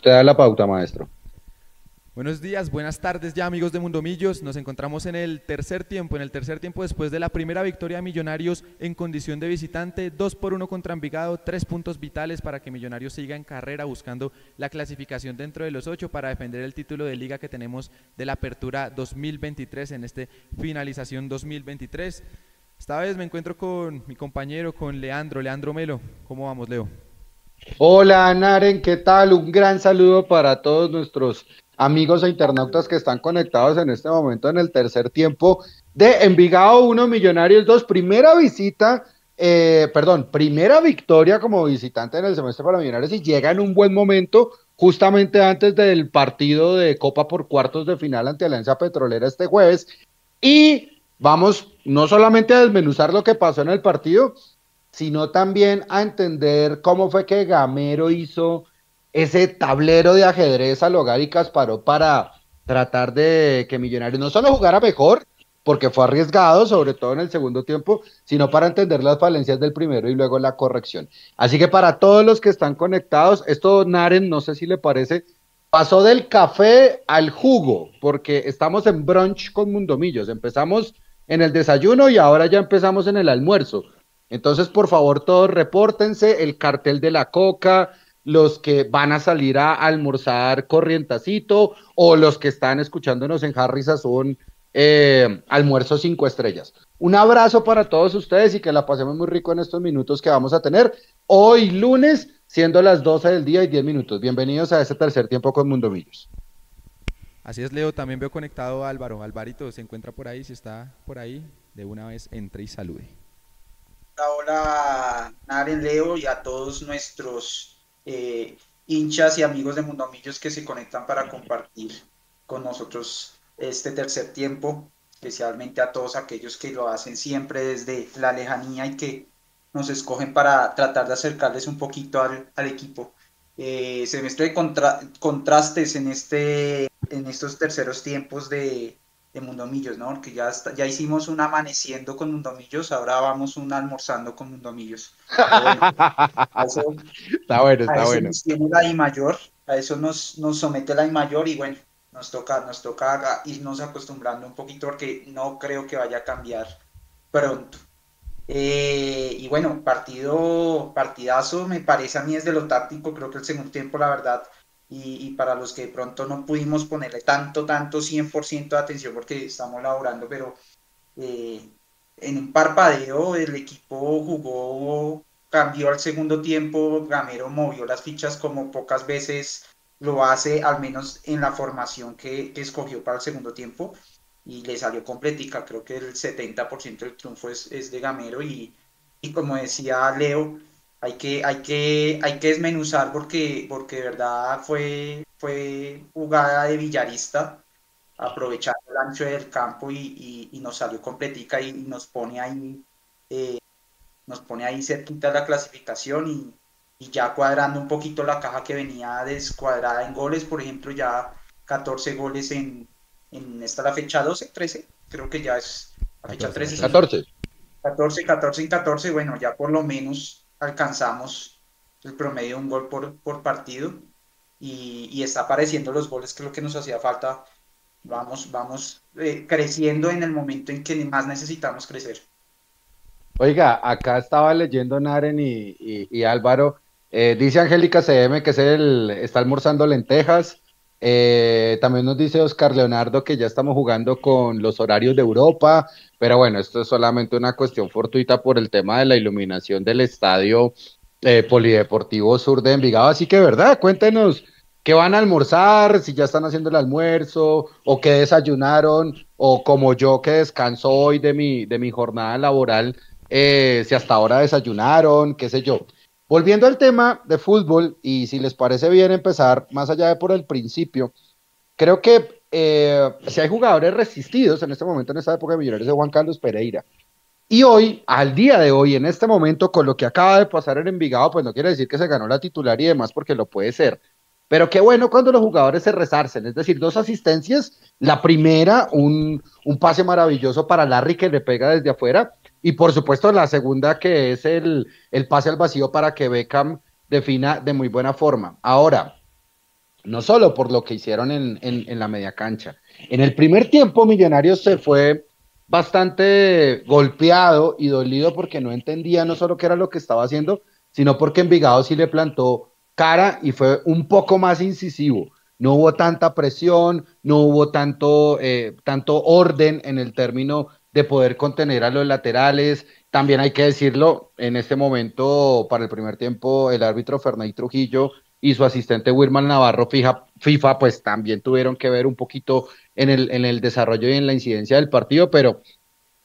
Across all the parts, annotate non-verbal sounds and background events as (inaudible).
Usted da la pauta, maestro. Buenos días, buenas tardes ya amigos de Mundomillos. Nos encontramos en el tercer tiempo, en el tercer tiempo después de la primera victoria de Millonarios en condición de visitante, 2 por 1 contra Envigado, tres puntos vitales para que Millonarios siga en carrera buscando la clasificación dentro de los ocho para defender el título de liga que tenemos de la apertura 2023 en este finalización 2023. Esta vez me encuentro con mi compañero, con Leandro, Leandro Melo. ¿Cómo vamos, Leo? Hola, Naren, ¿qué tal? Un gran saludo para todos nuestros amigos e internautas que están conectados en este momento en el tercer tiempo de Envigado 1, Millonarios 2, primera visita, eh, perdón, primera victoria como visitante en el semestre para Millonarios y llega en un buen momento justamente antes del partido de Copa por cuartos de final ante Alianza Petrolera este jueves y vamos no solamente a desmenuzar lo que pasó en el partido, sino también a entender cómo fue que Gamero hizo ese tablero de ajedrez al hogar y Casparó para tratar de que Millonarios no solo jugara mejor, porque fue arriesgado, sobre todo en el segundo tiempo, sino para entender las falencias del primero y luego la corrección. Así que para todos los que están conectados, esto Naren, no sé si le parece, pasó del café al jugo, porque estamos en brunch con Mundomillos. Empezamos en el desayuno y ahora ya empezamos en el almuerzo. Entonces, por favor, todos repórtense, el cartel de la coca, los que van a salir a almorzar corrientacito o los que están escuchándonos en Harry Sazón eh, almuerzo cinco estrellas. Un abrazo para todos ustedes y que la pasemos muy rico en estos minutos que vamos a tener hoy lunes, siendo las 12 del día y 10 minutos. Bienvenidos a este tercer tiempo con Mundo Millos. Así es, Leo. También veo conectado a Álvaro. Alvarito se encuentra por ahí. Si está por ahí, de una vez entre y salude. Hola, Naren, Leo y a todos nuestros eh, hinchas y amigos de Mundomillos que se conectan para compartir con nosotros este tercer tiempo, especialmente a todos aquellos que lo hacen siempre desde la lejanía y que nos escogen para tratar de acercarles un poquito al, equipo. Eh, semestre de contrastes en, este, en estos terceros tiempos de, de Mundomillos, ¿no? Porque ya, ya hicimos un amaneciendo con Mundomillos, ahora vamos un almorzando con Mundomillos. está bueno, está bueno. Nos tiene la I mayor, a eso nos, nos somete la I mayor y bueno, nos toca, nos toca irnos acostumbrando un poquito porque no creo que vaya a cambiar pronto. Eh, y bueno, partido, partidazo, me parece a mí desde lo táctico, creo que el segundo tiempo, la verdad, y, para los que de pronto no pudimos ponerle tanto, tanto 100% de atención porque estamos laborando, pero eh, en un parpadeo el equipo jugó, cambió al segundo tiempo, Gamero movió las fichas como pocas veces lo hace, al menos en la formación que, escogió para el segundo tiempo, y le salió completica, creo que el 70% del triunfo es, es de Gamero y, y como decía Leo, hay que, hay que, hay que desmenuzar porque, porque de verdad fue, fue jugada de villarista, aprovechar el ancho del campo y, nos salió completica y, nos pone ahí, eh, nos pone ahí cerquita la clasificación y, ya cuadrando un poquito la caja que venía descuadrada en goles, por ejemplo, ya 14 goles en, en esta la fecha 12, 13, creo que ya es la fecha 13. 14. 14, 14 y 14, bueno, ya por lo menos alcanzamos el promedio de un gol por, por partido y, está apareciendo los goles que es lo que nos hacía falta. Vamos, vamos eh, creciendo en el momento en que más necesitamos crecer. Oiga, acá estaba leyendo Naren y, Álvaro. Eh, dice Angélica CM que es el, está almorzando lentejas. Eh, también nos dice Oscar Leonardo que ya estamos jugando con los horarios de Europa, pero bueno, esto es solamente una cuestión fortuita por el tema de la iluminación del estadio eh, Polideportivo Sur de Envigado. Así que, ¿verdad? Cuéntenos qué van a almorzar, si ya están haciendo el almuerzo, o qué desayunaron, o como yo que descanso hoy de mi, de mi jornada laboral, eh, si hasta ahora desayunaron, qué sé yo. Volviendo al tema de fútbol, y si les parece bien empezar más allá de por el principio, creo que eh, si hay jugadores resistidos en este momento, en esta época de Millonarios, de Juan Carlos Pereira. Y hoy, al día de hoy, en este momento, con lo que acaba de pasar en Envigado, pues no quiere decir que se ganó la titular y demás, porque lo puede ser. Pero qué bueno cuando los jugadores se resarcen, es decir, dos asistencias. La primera, un, un pase maravilloso para Larry que le pega desde afuera, y por supuesto, la segunda que es el, pase al vacío para que Beckham defina de muy buena forma. Ahora, no solo por lo que hicieron en, en, la media cancha. En el primer tiempo, Millonarios se fue bastante golpeado y dolido porque no entendía no solo qué era lo que estaba haciendo, sino porque Envigado sí le plantó cara y fue un poco más incisivo. No hubo tanta presión, no hubo tanto, eh, tanto orden en el término de poder contener a los laterales. También hay que decirlo, en este momento, para el primer tiempo, el árbitro Fernay Trujillo y su asistente Wilman Navarro fija, FIFA, pues también tuvieron que ver un poquito en el, en el desarrollo y en la incidencia del partido, pero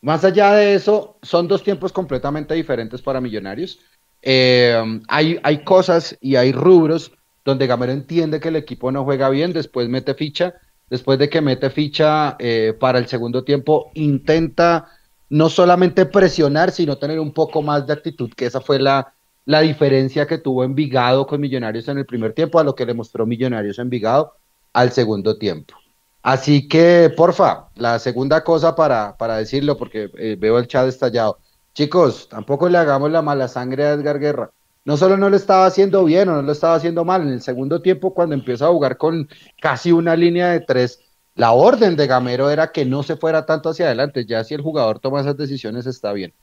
más allá de eso, son dos tiempos completamente diferentes para Millonarios. Eh, hay, hay cosas y hay rubros donde Gamero entiende que el equipo no juega bien, después mete ficha, después de que mete ficha eh, para el segundo tiempo, intenta no solamente presionar, sino tener un poco más de actitud, que esa fue la, la diferencia que tuvo Envigado con Millonarios en el primer tiempo a lo que le mostró Millonarios Envigado al segundo tiempo. Así que, porfa, la segunda cosa para, para decirlo, porque eh, veo el chat estallado. Chicos, tampoco le hagamos la mala sangre a Edgar Guerra. No solo no lo estaba haciendo bien o no lo estaba haciendo mal, en el segundo tiempo, cuando empieza a jugar con casi una línea de tres, la orden de Gamero era que no se fuera tanto hacia adelante. Ya si el jugador toma esas decisiones está bien.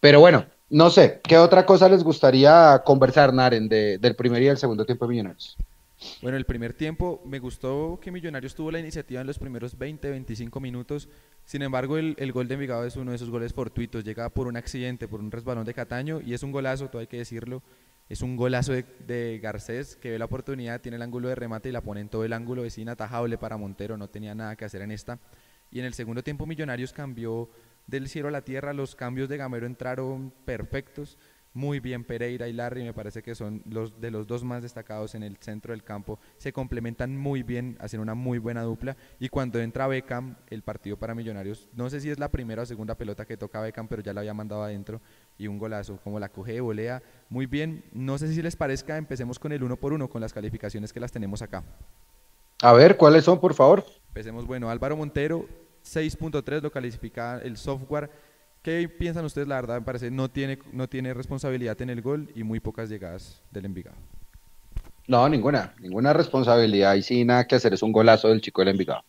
Pero bueno, no sé, ¿qué otra cosa les gustaría conversar, Naren, del primer y del segundo tiempo de Millonarios? Bueno, el primer tiempo me gustó que Millonarios tuvo la iniciativa en los primeros 20, 25 minutos. Sin embargo, el, gol de Envigado es uno de esos goles fortuitos. Llega por un accidente, por un resbalón de Cataño y es un golazo, todo hay que decirlo. Es un golazo de, Garcés que ve la oportunidad, tiene el ángulo de remate y la pone en todo el ángulo. Es inatajable para Montero, no tenía nada que hacer en esta. Y en el segundo tiempo Millonarios cambió del cielo a la tierra, los cambios de Gamero entraron perfectos, muy bien Pereira y Larry, me parece que son los de los dos más destacados en el centro del campo, se complementan muy bien, hacen una muy buena dupla y cuando entra Beckham, el partido para Millonarios, no sé si es la primera o segunda pelota que toca Beckham, pero ya la había mandado adentro y un golazo, como la coge de volea, muy bien, no sé si les parezca, empecemos con el uno por uno, con las calificaciones que las tenemos acá. A ver, ¿cuáles son, por favor? Empecemos, bueno, Álvaro Montero, 6.3 lo califica el software. ¿Qué piensan ustedes? La verdad me parece no tiene, no tiene responsabilidad en el gol y muy pocas llegadas del Envigado. No, ninguna, ninguna responsabilidad y sin nada que hacer, es un golazo del chico del Envigado.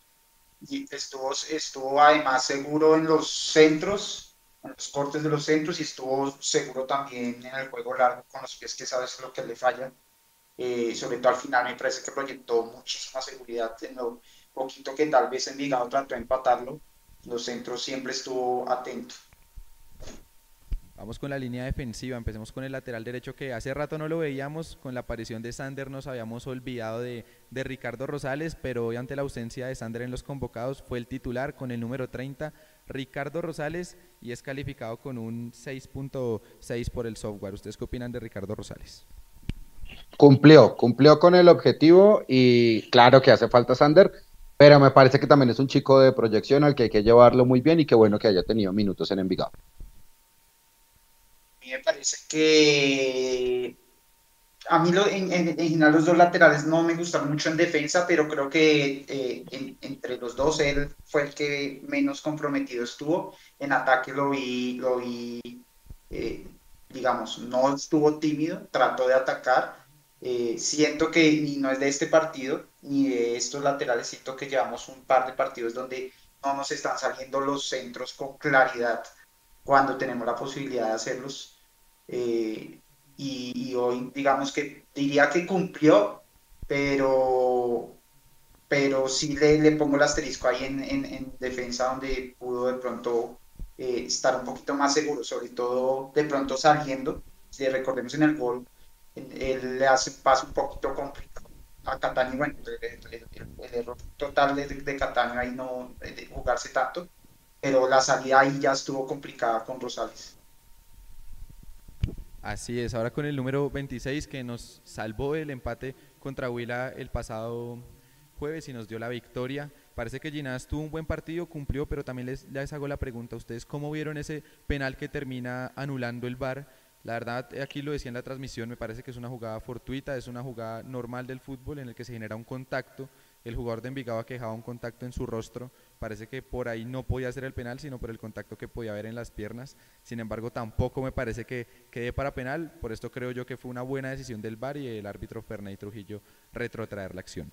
Y estuvo, estuvo además seguro en los centros, en los cortes de los centros y estuvo seguro también en el juego largo con los pies que sabes lo que le falla. Eh, sobre todo al final me parece que proyectó muchísima seguridad en lo, poquito que tal vez Envigado trató de empatarlo, los centros siempre estuvo atento. Vamos con la línea defensiva, empecemos con el lateral derecho que hace rato no lo veíamos, con la aparición de Sander nos habíamos olvidado de, Ricardo Rosales, pero hoy ante la ausencia de Sander en los convocados fue el titular con el número 30, Ricardo Rosales, y es calificado con un 6.6 por el software. ¿Ustedes qué opinan de Ricardo Rosales? Cumplió, cumplió con el objetivo y claro que hace falta Sander, pero me parece que también es un chico de proyección al que hay que llevarlo muy bien y qué bueno que haya tenido minutos en Envigado. Mí me parece que a mí en, general los dos laterales no me gustaron mucho en defensa, pero creo que eh, entre los dos él fue el que menos comprometido estuvo. En ataque lo vi, lo vi eh, digamos, no estuvo tímido, trató de atacar eh, siento que ni no es de este partido, ni de estos laterales, siento que llevamos un par de partidos donde no nos están saliendo los centros con claridad cuando tenemos la posibilidad de hacerlos. Eh, y, hoy, digamos que diría que cumplió, pero, pero sí le, le pongo el asterisco ahí en, en, defensa donde pudo de pronto eh, estar un poquito más seguro, sobre todo de pronto saliendo. Si recordemos en el gol, él le hace paso un poquito complicado a Catania. Bueno, el, error total de, de Catania ahí no de jugarse tanto, pero la salida ahí ya estuvo complicada con Rosales. Así es, ahora con el número 26 que nos salvó el empate contra Huila el pasado jueves y nos dio la victoria. Parece que Ginás tuvo un buen partido, cumplió, pero también les, hago la pregunta a ustedes, ¿cómo vieron ese penal que termina anulando el VAR? La verdad, aquí lo decía en la transmisión, me parece que es una jugada fortuita, es una jugada normal del fútbol en el que se genera un contacto. El jugador de Envigado ha quejado un contacto en su rostro parece que por ahí no podía ser el penal, sino por el contacto que podía haber en las piernas. Sin embargo, tampoco me parece que quede para penal. Por esto creo yo que fue una buena decisión del VAR y el árbitro Ferney Trujillo retrotraer la acción.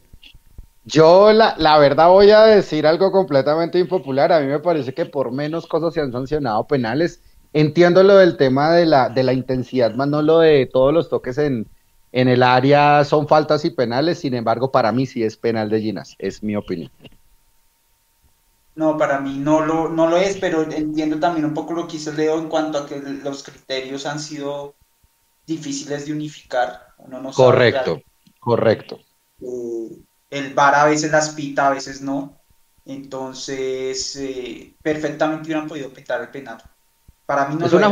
Yo la, la, verdad voy a decir algo completamente impopular. A mí me parece que por menos cosas se han sancionado penales. Entiendo lo del tema de la, de la intensidad, más no lo de todos los toques en, en el área son faltas y penales. Sin embargo, para mí sí es penal de Ginas. Es mi opinión. No, para mí no lo, no lo es, pero entiendo también un poco lo que hizo Leo en cuanto a que los criterios han sido difíciles de unificar. correcto, correcto. Eh, el VAR a veces las pita, a veces no. Entonces, eh, perfectamente hubieran podido pitar el penal. Para mí no es una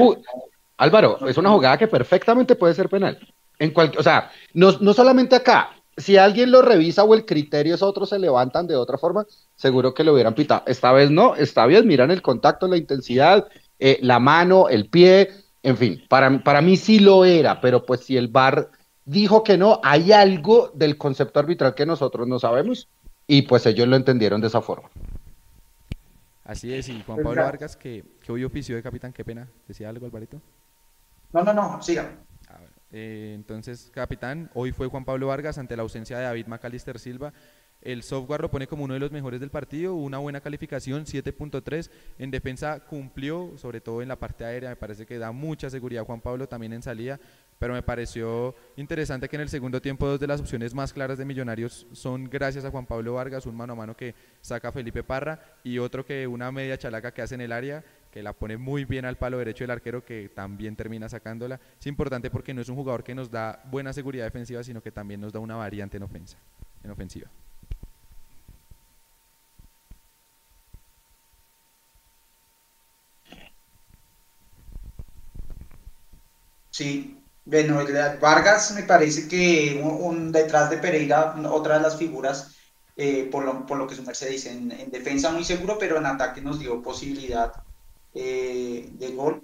Álvaro, es una jugada que perfectamente puede ser penal. En cual, o sea, no, no solamente acá, si alguien lo revisa o el criterio es otro, se levantan de otra forma, seguro que lo hubieran pitado. Esta vez no, está bien, miran el contacto, la intensidad, eh, la mano, el pie, en fin, para, para mí sí lo era, pero pues si el VAR dijo que no, hay algo del concepto arbitral que nosotros no sabemos y pues ellos lo entendieron de esa forma. Así es, y Juan Pablo Vargas, que, que hoy ofició de capitán, qué pena, ¿decía algo Alvarito? No, no, no, siga. Eh, entonces, capitán, hoy fue Juan Pablo Vargas ante la ausencia de David Macalister Silva. El software lo pone como uno de los mejores del partido, una buena calificación, 7.3. En defensa cumplió, sobre todo en la parte aérea, me parece que da mucha seguridad Juan Pablo también en salida, pero me pareció interesante que en el segundo tiempo dos de las opciones más claras de Millonarios son gracias a Juan Pablo Vargas, un mano a mano que saca Felipe Parra y otro que una media chalaca que hace en el área que la pone muy bien al palo derecho del arquero, que también termina sacándola. Es importante porque no es un jugador que nos da buena seguridad defensiva, sino que también nos da una variante en, ofensa, en ofensiva. Sí, bueno, Vargas me parece que un, detrás de Pereira, otra de las figuras, eh, por, lo, por, lo, que su merced dice, en, en, defensa muy seguro, pero en ataque nos dio posibilidad eh, de gol.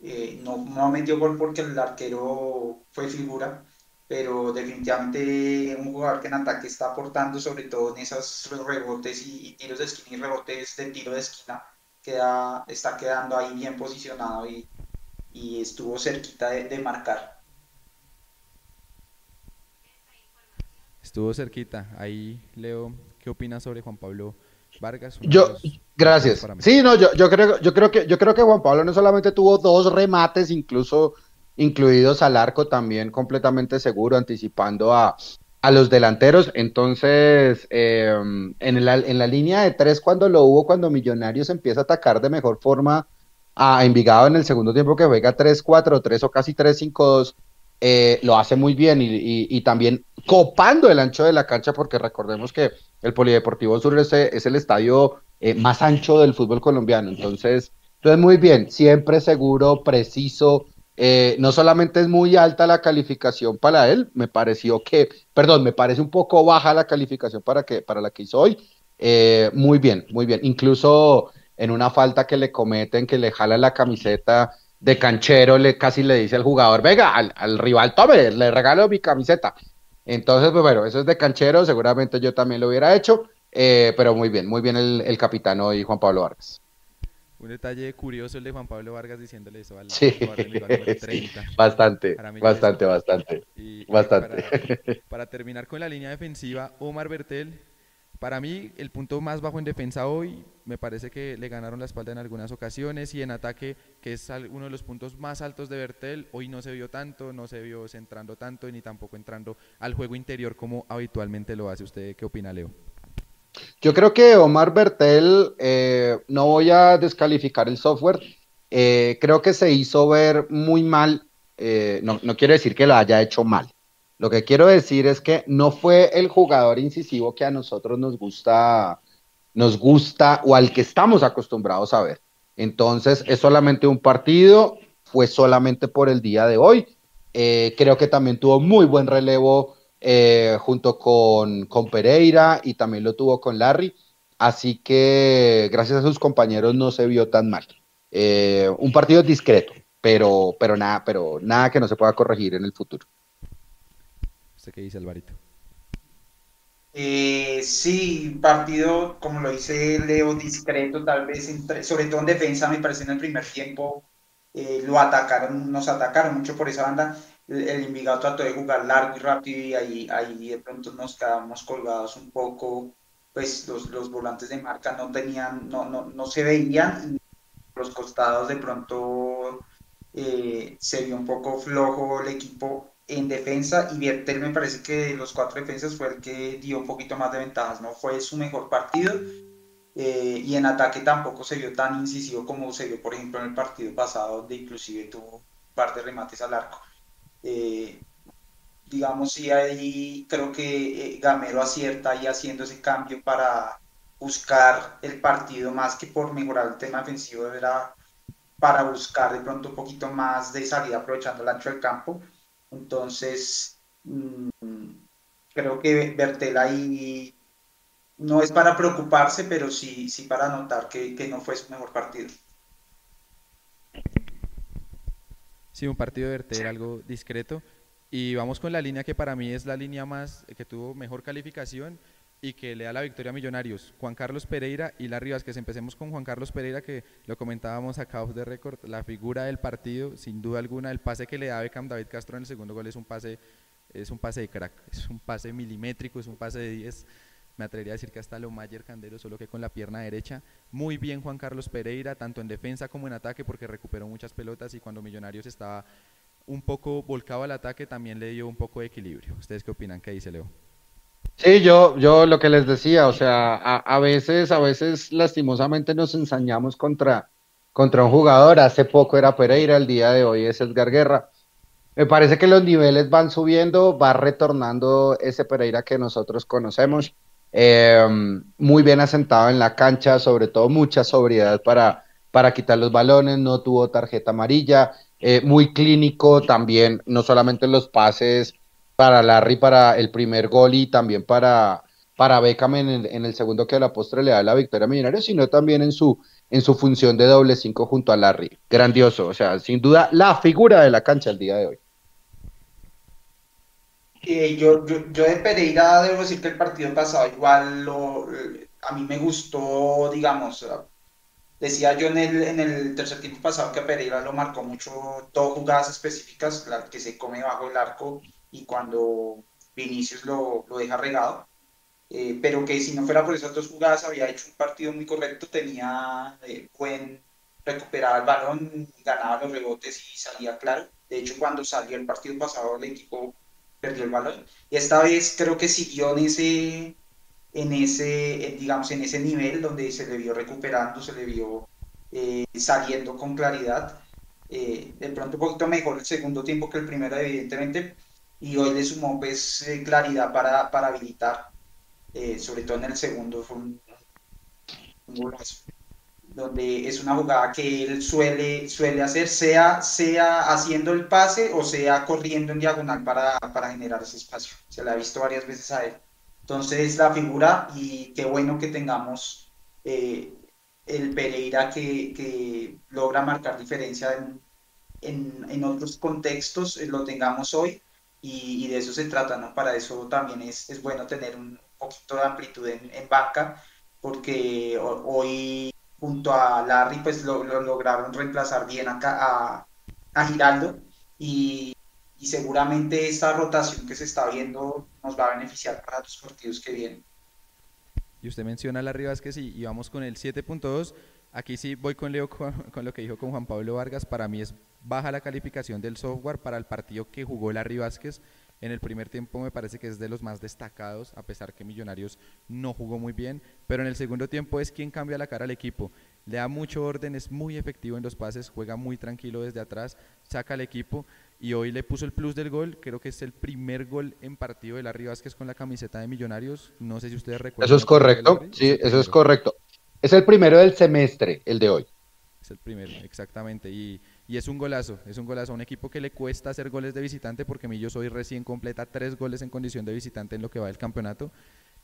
Eh, no, no metió gol porque el arquero fue figura, pero definitivamente un jugador que en ataque está aportando, sobre todo en esos rebotes y, tiros de esquina y rebotes de tiro de esquina, queda, está quedando ahí bien posicionado y, y estuvo cerquita de, de marcar. Estuvo cerquita. Ahí, Leo, ¿qué opinas sobre Juan Pablo Vargas? Yo, Gracias. Sí, no, yo, yo, creo, yo, creo que, yo creo que Juan Pablo no solamente tuvo dos remates, incluso incluidos al arco, también completamente seguro, anticipando a, a los delanteros. Entonces, em, en, la, en la línea de tres, cuando lo hubo, cuando Millonarios empieza a atacar de mejor forma a Envigado en el segundo tiempo, que juega 3-4-3 o casi 3-5-2, eh, lo hace muy bien y, también copando el ancho de la cancha, porque recordemos que el Polideportivo Sur es, es el estadio eh, más ancho del fútbol colombiano. Entonces, entonces, muy bien, siempre seguro, preciso. Eh, no solamente es muy alta la calificación para él, me pareció que, perdón, me parece un poco baja la calificación para, que, para la que hizo hoy. Eh, muy bien, muy bien. Incluso en una falta que le cometen, que le jala la camiseta de canchero, le casi le dice al jugador, venga, al, al rival, tome, le regalo mi camiseta. Entonces, pues bueno, eso es de canchero, seguramente yo también lo hubiera hecho. Eh, pero muy bien, muy bien el, el capitán hoy, Juan Pablo Vargas. Un detalle curioso el de Juan Pablo Vargas diciéndole eso al sí. 30. (laughs) Bastante, bastante, bastante. bastante. (laughs) Para, terminar con la línea defensiva, Omar Bertel, para mí el punto más bajo en defensa hoy, me parece que le ganaron la espalda en algunas ocasiones y en ataque, que es uno de los puntos más altos de Bertel, hoy no se vio tanto, no se vio centrando tanto ni tampoco entrando al juego interior como habitualmente lo hace. ¿Usted qué opina, Leo? Yo creo que Omar Bertel, eh, no voy a descalificar el software, eh, creo que se hizo ver muy mal, eh, no, no quiero decir que lo haya hecho mal, lo que quiero decir es que no fue el jugador incisivo que a nosotros nos gusta, nos gusta o al que estamos acostumbrados a ver. Entonces es solamente un partido, fue solamente por el día de hoy. creo que también tuvo muy buen relevo eh, junto con, con Pereira y también lo tuvo con Larry. Así que gracias a sus compañeros no se vio tan mal. Eh, un partido discreto, pero, pero, nada, pero nada que no se pueda corregir en el futuro. ¿Usted qué dice, Alvarito? Eh, sí, partido, como lo dice Leo, discreto, tal vez, sobre todo en defensa, me parece en el primer tiempo, eh, lo atacaron, nos atacaron mucho por esa banda. El, el Envigado trató de jugar largo y rápido y ahí, ahí de pronto nos quedamos colgados un poco, pues los, los volantes de marca no tenían, no, no, no se veían, los costados de pronto eh, se vio un poco flojo el equipo en defensa y Viertel me parece que de los cuatro defensas fue el que dio un poquito más de ventajas, no fue su mejor partido eh, y en ataque tampoco se vio tan incisivo como se vio por ejemplo en el partido pasado donde inclusive tuvo un par de remates al arco. Eh, digamos, sí, ahí creo que eh, Gamero acierta ahí haciendo ese cambio para buscar el partido más que por mejorar el tema defensivo, era para buscar de pronto un poquito más de salida aprovechando el ancho del campo. Entonces, mmm, creo que Bertel ahí no es para preocuparse, pero sí, sí para notar que, que no fue su mejor partido. Sí, un partido de Bertel algo discreto. Y vamos con la línea que para mí es la línea más que tuvo mejor calificación y que le da la victoria a Millonarios. Juan Carlos Pereira y Larry Vázquez. Empecemos con Juan Carlos Pereira, que lo comentábamos acá de récord, la figura del partido, sin duda alguna, el pase que le da Beckham David Castro en el segundo gol es un pase, es un pase de crack, es un pase milimétrico, es un pase de 10. Me atrevería a decir que hasta lo Mayer Candelo, solo que con la pierna derecha. Muy bien Juan Carlos Pereira, tanto en defensa como en ataque, porque recuperó muchas pelotas y cuando Millonarios estaba un poco volcado al ataque, también le dio un poco de equilibrio. ¿Ustedes qué opinan? ¿Qué dice Leo? Sí, yo, yo lo que les decía, o sea, a, veces, a veces lastimosamente nos ensañamos contra, contra un jugador. Hace poco era Pereira, el día de hoy es Edgar Guerra. Me parece que los niveles van subiendo, va retornando ese Pereira que nosotros conocemos. Eh, muy bien asentado en la cancha, sobre todo mucha sobriedad para, para quitar los balones, no tuvo tarjeta amarilla, eh, muy clínico también, no solamente en los pases para Larry para el primer gol y también para, para Beckham en el, en el segundo que a la postre le da la victoria a Millonarios, sino también en su, en su función de doble cinco junto a Larry. Grandioso, o sea, sin duda la figura de la cancha el día de hoy. Yo, yo, yo, de Pereira debo decir que el partido pasado igual lo, a mí me gustó, digamos, decía yo en el, en el tercer tiempo pasado que Pereira lo marcó mucho, dos jugadas específicas, la que se come bajo el arco y cuando Vinicius lo, lo deja regado, eh, pero que si no fuera por esas dos jugadas había hecho un partido muy correcto, tenía eh, buen recuperar el balón, ganaba los rebotes y salía claro. De hecho, cuando salió el partido pasado, el equipo perdió el balón. Y esta vez creo que siguió en ese, en ese, digamos, en ese nivel donde se le vio recuperando, se le vio eh, saliendo con claridad. Eh, de pronto un poquito mejor el segundo tiempo que el primero, evidentemente, y hoy le sumó pues eh, claridad para, para habilitar, eh, sobre todo en el segundo, fue un, un golazo donde es una jugada que él suele, suele hacer, sea, sea haciendo el pase o sea corriendo en diagonal para, para generar ese espacio. Se la ha visto varias veces a él. Entonces la figura y qué bueno que tengamos eh, el Pereira que, que, logra marcar diferencia en, en, en otros contextos, eh, lo tengamos hoy y, y, de eso se trata, ¿no? Para eso también es, es bueno tener un poquito de amplitud en, en banca porque hoy junto a Larry, pues lo, lo lograron reemplazar bien acá a, a Giraldo y, y, seguramente esta rotación que se está viendo nos va a beneficiar para los partidos que vienen. Y usted menciona a Larry Vázquez y, y vamos con el 7.2. Aquí sí voy con Leo con, con, lo que dijo con Juan Pablo Vargas. Para mí es baja la calificación del software para el partido que jugó Larry Vázquez. En el primer tiempo me parece que es de los más destacados, a pesar que Millonarios no jugó muy bien, pero en el segundo tiempo es quien cambia la cara al equipo. Le da mucho orden, es muy efectivo en los pases, juega muy tranquilo desde atrás, saca al equipo y hoy le puso el plus del gol. Creo que es el primer gol en partido de Larry Vázquez con la camiseta de Millonarios. No sé si ustedes recuerdan. Eso es correcto, sí, eso es correcto. Es el primero del semestre, el de hoy. Es el primero, exactamente. Y, y, es un golazo, es un golazo. Un equipo que le cuesta hacer goles de visitante, porque Millo soy recién completa tres goles en condición de visitante en lo que va del campeonato.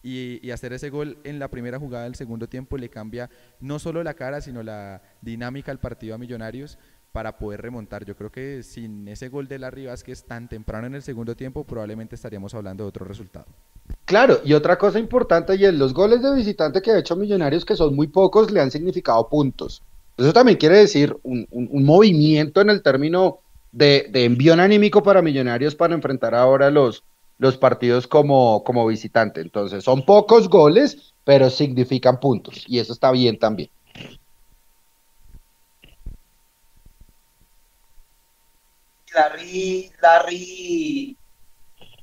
Y, y, hacer ese gol en la primera jugada del segundo tiempo le cambia no solo la cara, sino la dinámica al partido a Millonarios para poder remontar. Yo creo que sin ese gol de Larry Vázquez tan temprano en el segundo tiempo, probablemente estaríamos hablando de otro resultado. Claro, y otra cosa importante y es los goles de visitante que ha hecho Millonarios, que son muy pocos, le han significado puntos. Eso también quiere decir un, movimiento en el término de, de, envío anímico para Millonarios para enfrentar ahora los, los partidos como, como visitante. Entonces, son pocos goles, pero significan puntos, y eso está bien también. Larry, Larry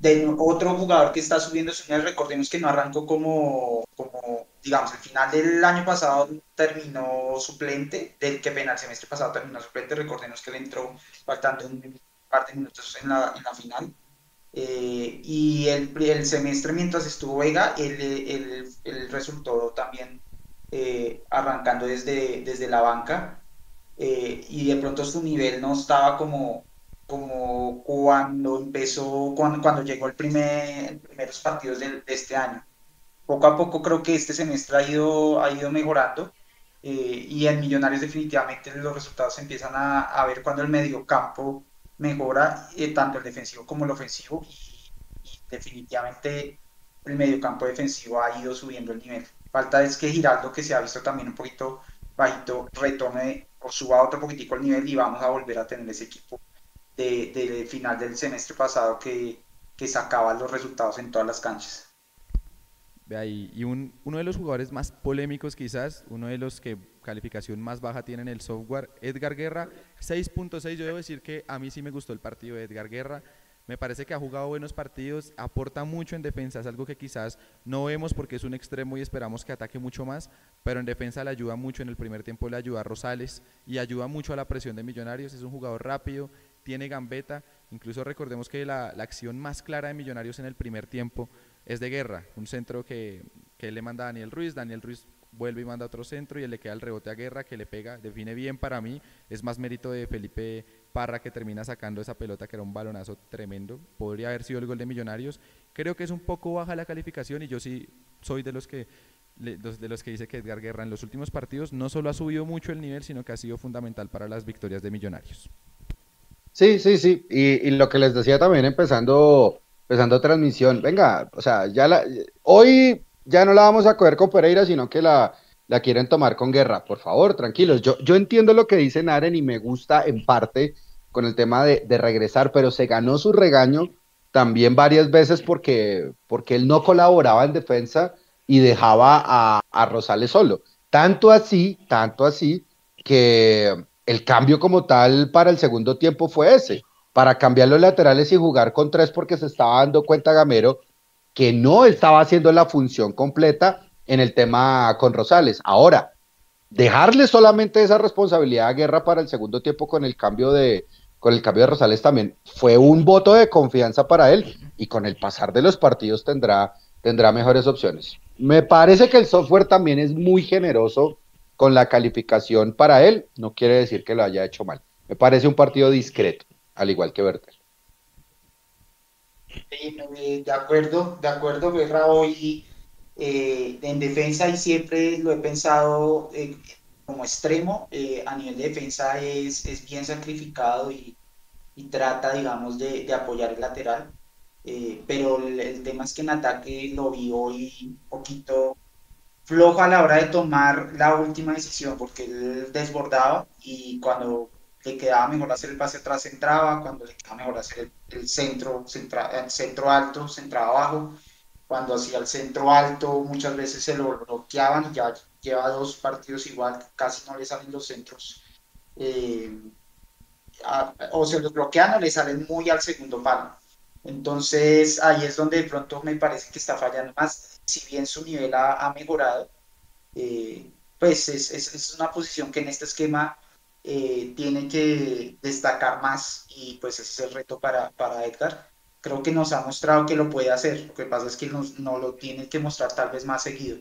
de otro jugador que está subiendo su nivel, recordemos que no arrancó como, como, digamos, el final del año pasado terminó suplente, del que pena el semestre pasado terminó suplente, recordemos que le entró faltando un par de minutos en la, en la final. Eh, y el, el, semestre mientras estuvo Vega, él, resultó también eh, arrancando desde, desde la banca. Eh, y de pronto su nivel no estaba como, como cuando empezó, cuando, cuando llegó el primer, primeros partidos de, este año. Poco a poco creo que este semestre ha ido, ha ido mejorando eh, y en Millonarios definitivamente los resultados se empiezan a, a ver cuando el mediocampo mejora, eh, tanto el defensivo como el ofensivo y, definitivamente el mediocampo defensivo ha ido subiendo el nivel. Falta es que Giraldo, que se ha visto también un poquito bajito, retome o suba otro poquitico el nivel y vamos a volver a tener ese equipo de, final del semestre pasado que, que sacaba los resultados en todas las canchas. Y uno de los jugadores más polémicos quizás, uno de los que calificación más baja tiene en el software, Edgar Guerra, 6.6, yo debo decir que a mí sí me gustó el partido de Edgar Guerra, me parece que ha jugado buenos partidos, aporta mucho en defensa, es algo que quizás no vemos porque es un extremo y esperamos que ataque mucho más, pero en defensa le ayuda mucho, en el primer tiempo le ayuda a Rosales y ayuda mucho a la presión de Millonarios, es un jugador rápido, tiene gambeta, incluso recordemos que la, acción más clara de Millonarios en el primer tiempo es de guerra, un centro que, que le manda a Daniel Ruiz, Daniel Ruiz vuelve y manda otro centro y él le queda el rebote a guerra que le pega, define bien para mí, es más mérito de Felipe Parra que termina sacando esa pelota que era un balonazo tremendo, podría haber sido el gol de Millonarios, creo que es un poco baja la calificación y yo sí soy de los que de los que dice que Edgar Guerra en los últimos partidos no solo ha subido mucho el nivel, sino que ha sido fundamental para las victorias de Millonarios. Sí, sí, sí. Y, y, lo que les decía también empezando, empezando transmisión, venga, o sea, ya la, hoy ya no la vamos a coger con Pereira, sino que la, quieren tomar con guerra. Por favor, tranquilos. Yo, yo entiendo lo que dice Naren y me gusta en parte con el tema de, de regresar, pero se ganó su regaño también varias veces porque, porque él no colaboraba en defensa y dejaba a, a Rosales solo. Tanto así, tanto así, que el cambio como tal para el segundo tiempo fue ese, para cambiar los laterales y jugar con tres porque se estaba dando cuenta Gamero que no estaba haciendo la función completa en el tema con Rosales. Ahora, dejarle solamente esa responsabilidad a Guerra para el segundo tiempo con el cambio de con el cambio de Rosales también fue un voto de confianza para él y con el pasar de los partidos tendrá tendrá mejores opciones. Me parece que el software también es muy generoso con la calificación para él, no quiere decir que lo haya hecho mal. Me parece un partido discreto, al igual que Bertel. de acuerdo, de acuerdo, Guerra hoy eh, en defensa y siempre lo he pensado eh, como extremo, eh, a nivel de defensa es, es bien sacrificado y, y, trata, digamos, de, de apoyar el lateral. pero el, el, tema es que en ataque lo vi hoy un poquito flojo a la hora de tomar la última decisión, porque él desbordaba y cuando le quedaba mejor hacer el pase atrás entraba, cuando le quedaba mejor hacer el, centro, el centro alto, centraba abajo, cuando hacía el centro alto muchas veces se lo bloqueaban y ya lleva dos partidos igual, casi no le salen los centros. Eh, o se los bloquean o le salen muy al segundo palo. Entonces ahí es donde de pronto me parece que está fallando más si bien su nivel ha, mejorado, eh, pues es, una posición que en este esquema eh, tiene que destacar más y pues ese es el reto para, para Edgar. Creo que nos ha mostrado que lo puede hacer, lo que pasa es que no lo tiene que mostrar tal vez más seguido.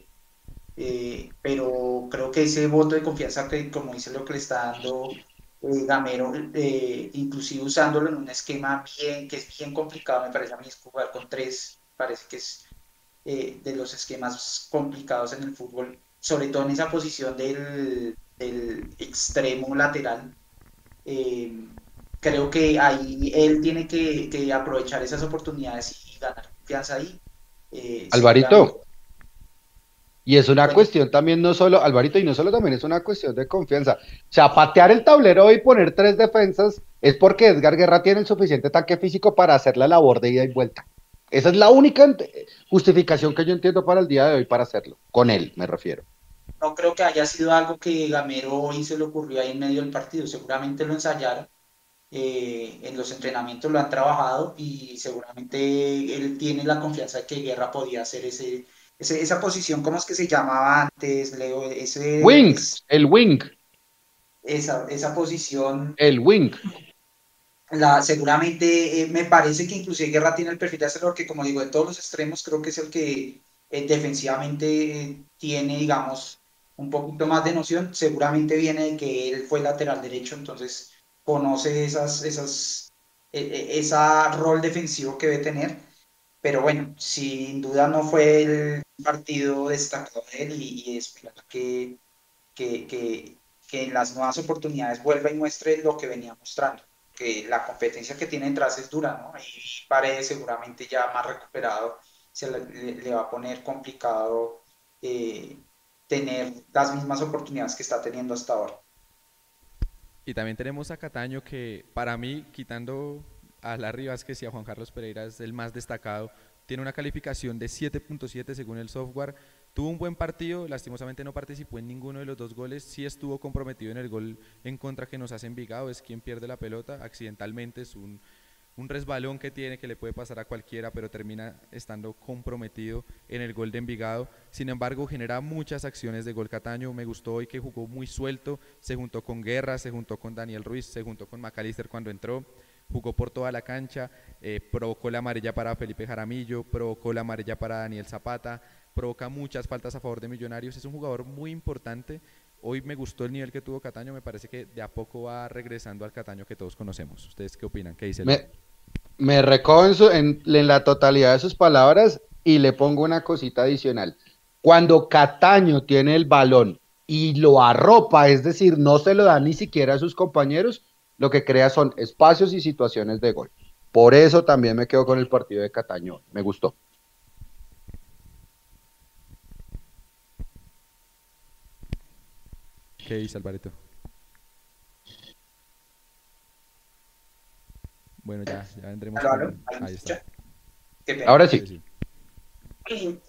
Eh, pero creo que ese voto de confianza que como dice lo que le está dando Gamero, inclusive usándolo en un esquema bien, que es bien complicado, me parece a mí es jugar con tres, parece que es eh, de los esquemas complicados en el fútbol, sobre todo en esa posición del, extremo lateral. Eh, creo que ahí él tiene que, aprovechar esas oportunidades y, ganar confianza ahí. Eh, Alvarito. Y es una cuestión también no solo, Alvarito, y no solo también es una cuestión de confianza. O sea, patear el tablero y poner tres defensas es porque Edgar Guerra tiene el suficiente tanque físico para hacer la labor de ida y vuelta. Esa es la única justificación que yo entiendo para el día de hoy para hacerlo. Con él, me refiero. No creo que haya sido algo que Gamero hoy se le ocurrió ahí en medio del partido. Seguramente lo ensayaron. Eh, en los entrenamientos lo han trabajado y seguramente él tiene la confianza de que Guerra podía hacer ese, esa posición, ¿cómo es que se llamaba antes, Leo? Ese, wing, el wing. Esa, esa posición. El wing la, seguramente eh, me parece que inclusive Guerra tiene el perfil de hacerlo, porque como digo, de todos los extremos creo que es el que eh, defensivamente tiene, digamos, un poquito más de noción. Seguramente viene de que él fue lateral derecho, entonces conoce esas, esas, esa rol defensivo que debe tener. Pero bueno, sin duda no fue el partido destacado de él y, esperar que, que, que, que en las nuevas oportunidades vuelva y muestre lo que venía mostrando que la competencia que tiene detrás es dura, ¿no? Y Paredes seguramente ya más recuperado se le, va a poner complicado eh, tener las mismas oportunidades que está teniendo hasta ahora. Y también tenemos a Cataño que para mí, quitando a Larry Vázquez y a Juan Carlos Pereira, es el más destacado. Tiene una calificación de 7.7 según el software Tuvo un buen partido, lastimosamente no participó en ninguno de los dos goles, sí estuvo comprometido en el gol en contra que nos hace Envigado, es quien pierde la pelota, accidentalmente es un, un resbalón que tiene que le puede pasar a cualquiera, pero termina estando comprometido en el gol de Envigado. Sin embargo, genera muchas acciones de gol Cataño. Me gustó hoy que jugó muy suelto, se juntó con Guerra, se juntó con Daniel Ruiz, se juntó con McAllister cuando entró, jugó por toda la cancha, eh, provocó la amarilla para Felipe Jaramillo, provocó la amarilla para Daniel Zapata provoca muchas faltas a favor de Millonarios, es un jugador muy importante. Hoy me gustó el nivel que tuvo Cataño, me parece que de a poco va regresando al Cataño que todos conocemos. ¿Ustedes qué opinan? ¿Qué dice? Me, me recojo en, la totalidad de sus palabras y le pongo una cosita adicional. Cuando Cataño tiene el balón y lo arropa, es decir, no se lo da ni siquiera a sus compañeros, lo que crea son espacios y situaciones de gol. Por eso también me quedo con el partido de Cataño. Me gustó. ¿Qué dice Alvarito? Bueno, ya, ya vendremos. Ahí está. Ahora sí.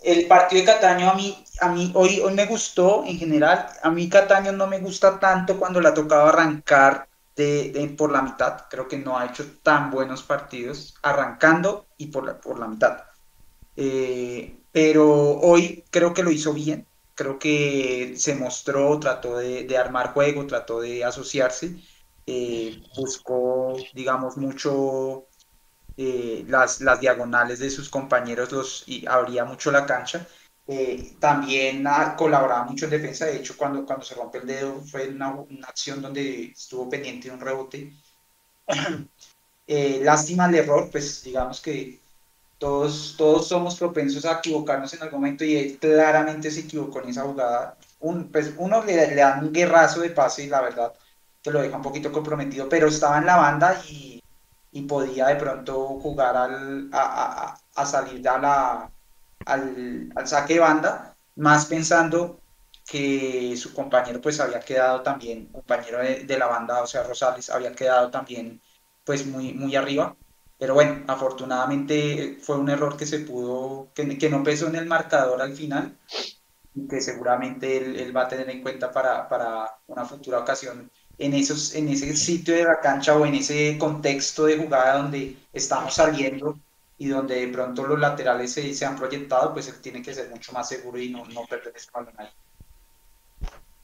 El partido de Cataño a mí, a mí hoy, hoy me gustó en general. A mí Cataño no me gusta tanto cuando la ha tocado arrancar de, por la mitad. Creo que no ha hecho tan buenos partidos arrancando y por la, por la mitad. Eh, pero hoy creo que lo hizo bien creo que se mostró, trató de, armar juego, trató de asociarse, eh, buscó, digamos, mucho eh, las, las, diagonales de sus compañeros los, y abría mucho la cancha. Eh, también colaboraba mucho en defensa, de hecho cuando, cuando se rompe el dedo fue una, una acción donde estuvo pendiente de un rebote. (clears throat) lástima el error, pues digamos que todos, todos somos propensos a equivocarnos en algún momento y él claramente se equivocó en esa jugada. Un, pues uno le, le da un guerrazo de pase y la verdad que lo deja un poquito comprometido, pero estaba en la banda y, y podía de pronto jugar al, a, a, a salir a la, al, al, saque de banda, más pensando que su compañero pues había quedado también, compañero de, la banda, o sea, Rosales, había quedado también pues muy, muy arriba. Pero bueno, afortunadamente fue un error que se pudo, que, que no pesó en el marcador al final y que seguramente él, va a tener en cuenta para, para, una futura ocasión en, esos, en ese sitio de la cancha o en ese contexto de jugada donde estamos saliendo y donde de pronto los laterales se, se han proyectado, pues tiene que ser mucho más seguro y no, no perder ese balón ahí.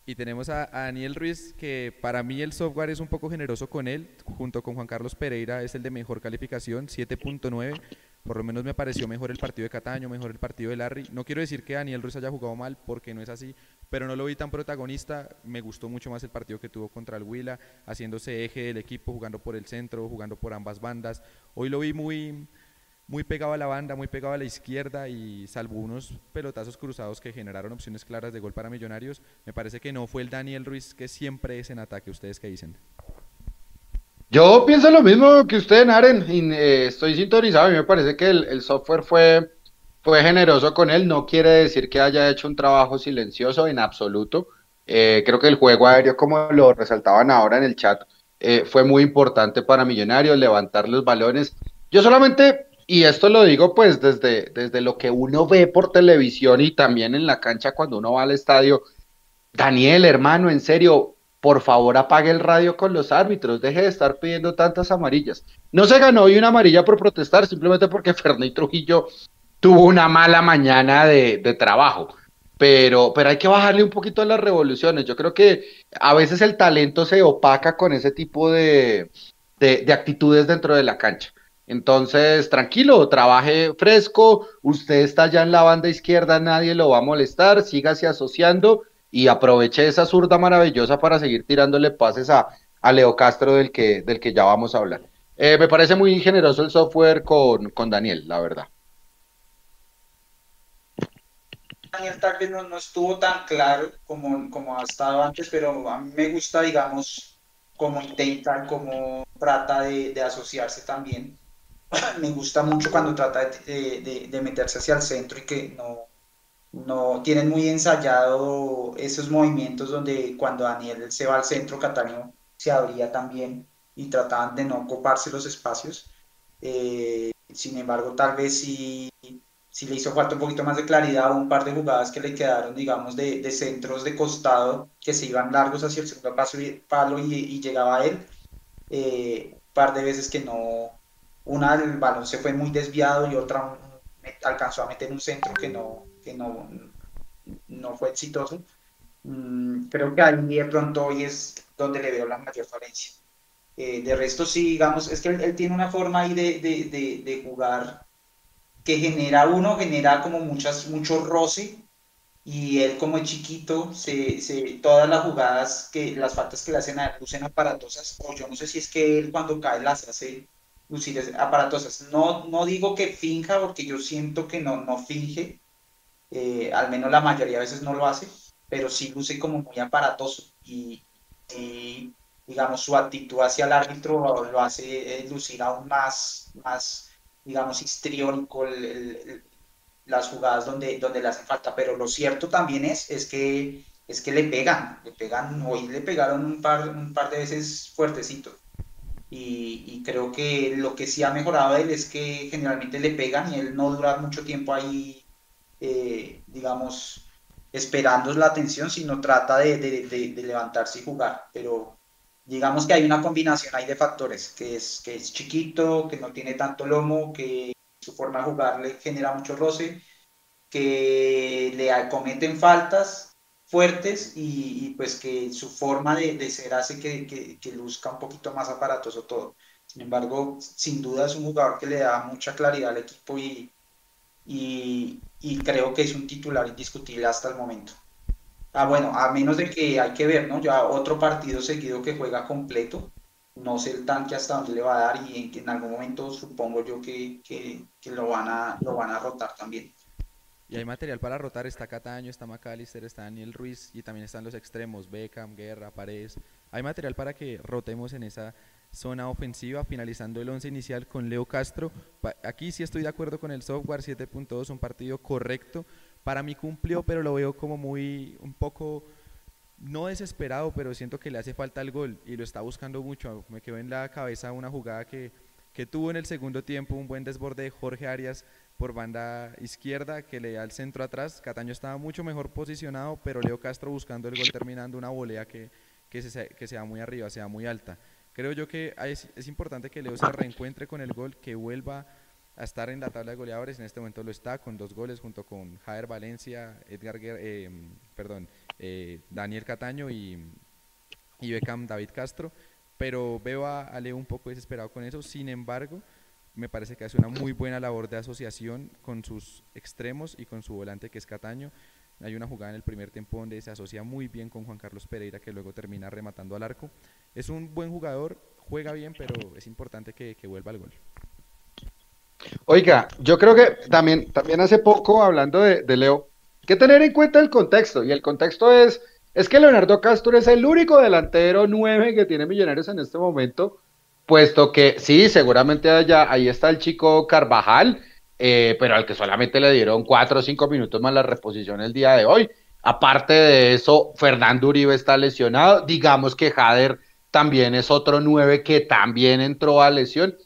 Y tenemos a, Daniel Ruiz, que para mí el software es un poco generoso con él, junto con Juan Carlos Pereira es el de mejor calificación, 7.9. Por lo menos me pareció mejor el partido de Cataño, mejor el partido de Larry. No quiero decir que Daniel Ruiz haya jugado mal, porque no es así, pero no lo vi tan protagonista. Me gustó mucho más el partido que tuvo contra el Huila, haciéndose eje del equipo, jugando por el centro, jugando por ambas bandas. Hoy lo vi muy, muy pegado a la banda, muy pegado a la izquierda y salvo unos pelotazos cruzados que generaron opciones claras de gol para Millonarios, me parece que no fue el Daniel Ruiz que siempre es en ataque. ¿Ustedes qué dicen? Yo pienso lo mismo que usted, Naren, eh, estoy sintonizado. A me parece que el, software fue, fue generoso con él, no quiere decir que haya hecho un trabajo silencioso en absoluto. Eh, creo que el juego aéreo, como lo resaltaban ahora en el chat, eh, fue muy importante para Millonarios, levantar los balones. Yo solamente, y esto lo digo pues desde, desde lo que uno ve por televisión y también en la cancha cuando uno va al estadio, Daniel, hermano, en serio, por favor apague el radio con los árbitros, deje de estar pidiendo tantas amarillas. No se ganó hoy una amarilla por protestar, simplemente porque (laughs) Fernández Trujillo tuvo una mala mañana de, de trabajo pero, pero hay que bajarle un poquito a las revoluciones. Yo creo que a veces el talento se opaca con ese tipo de, de, actitudes dentro de la cancha. Entonces, tranquilo, trabaje fresco, usted está ya en la banda izquierda, nadie lo va a molestar, sígase asociando y aproveche esa zurda maravillosa para seguir tirándole pases a, a Leo Castro del que, del que ya vamos a hablar. Eh, me parece muy generoso el software con, con Daniel, la verdad. Daniel tal vez no, estuvo tan claro como, como ha estado antes, pero a mí me gusta, digamos, cómo intenta, cómo trata de, asociarse también. Me gusta mucho cuando trata de, meterse hacia el centro y que no, no tienen muy ensayado esos movimientos donde cuando Daniel se va al centro, Cataño se abría también y trataban de no coparse los espacios. Eh, sin embargo, tal vez sí si le hizo falta un poquito más de claridad, un par de jugadas que le quedaron, digamos, de, centros de costado que se iban largos hacia el segundo paso y, palo y, llegaba a él. Eh, par de veces que no, una el balón se fue muy desviado y otra alcanzó a meter un centro que no, que no, no fue exitoso. Mm, creo que ahí de pronto hoy es donde le veo la mayor falencia. Eh, de resto, sí, digamos, es que él, tiene una forma ahí de, de, de, de jugar que genera uno, genera como muchas, mucho roce y él como es chiquito, se, se, todas las jugadas, que las faltas que le hacen a él lucen aparatosas, o yo no sé si es que él cuando cae las hace lucir aparatosas. No, no digo que finja, porque yo siento que no, no finge, eh, al menos la mayoría de veces no lo hace, pero sí luce como muy aparatoso y, digamos su actitud hacia el árbitro lo hace eh, lucir aún más, más digamos, histriónico las jugadas donde, donde le hace falta, pero lo cierto también es, es, que, es que le pegan, le pegan, hoy le pegaron un par, un par de veces fuertecito. Y, creo que lo que sí ha mejorado él es que generalmente le pegan y él no dura mucho tiempo ahí, eh, digamos, esperando la atención, sino trata de, de, levantarse y jugar. Pero digamos que hay una combinación ahí de factores, que es, que es chiquito, que no tiene tanto lomo, que su forma de jugar le genera mucho roce, que le cometen faltas fuertes y, pues que su forma de, ser hace que, que, luzca un poquito más aparatoso todo. Sin embargo, sin duda es un jugador que le da mucha claridad al equipo y, y, creo que es un titular indiscutible hasta el momento. Ah, bueno, a menos de que hay que ver, ¿no? Ya otro partido seguido que juega completo. No sé el tanque hasta dónde le va a dar y en, algún momento supongo yo que, lo, van a, lo van a rotar también. Y hay material para rotar, está Cataño, está McAllister, está Daniel Ruiz y también están los extremos, Beckham, Guerra, Paredes. Hay material para que rotemos en esa zona ofensiva, finalizando el once inicial con Leo Castro. Aquí sí estoy de acuerdo con el software 7.2, un partido correcto, para mí cumplió, pero lo veo como muy, un poco, no desesperado, pero siento que le hace falta el gol y lo está buscando mucho. Me quedó en la cabeza una jugada que, que tuvo en el segundo tiempo, un buen desborde de Jorge Arias por banda izquierda que le da al centro atrás. Cataño estaba mucho mejor posicionado, pero Leo Castro buscando el gol terminando una volea que, que, se, que sea muy arriba, sea muy alta. Creo yo que es, es importante que Leo se reencuentre con el gol, que vuelva a estar en la tabla de goleadores. En este momento lo está con dos goles junto con Javier Valencia, Edgar, eh, perdón, eh, Daniel Cataño y, y Beckham David Castro. Pero veo a, Leo un poco desesperado con eso. Sin embargo, me parece que hace una muy buena labor de asociación con sus extremos y con su volante que es Cataño. Hay una jugada en el primer tiempo donde se asocia muy bien con Juan Carlos Pereira que luego termina rematando al arco. Es un buen jugador, juega bien, pero es importante que, que vuelva al gol. Oiga, yo creo que también, también hace poco, hablando de, Leo, hay que tener en cuenta el contexto, y el contexto es, es que Leonardo Castro es el único delantero nueve que tiene Millonarios en este momento, puesto que sí, seguramente allá, ahí está el chico Carvajal, eh, pero al que solamente le dieron cuatro o cinco minutos más la reposición el día de hoy. Aparte de eso, Fernando Uribe está lesionado. Digamos que Jader también es otro nueve que también entró a lesión.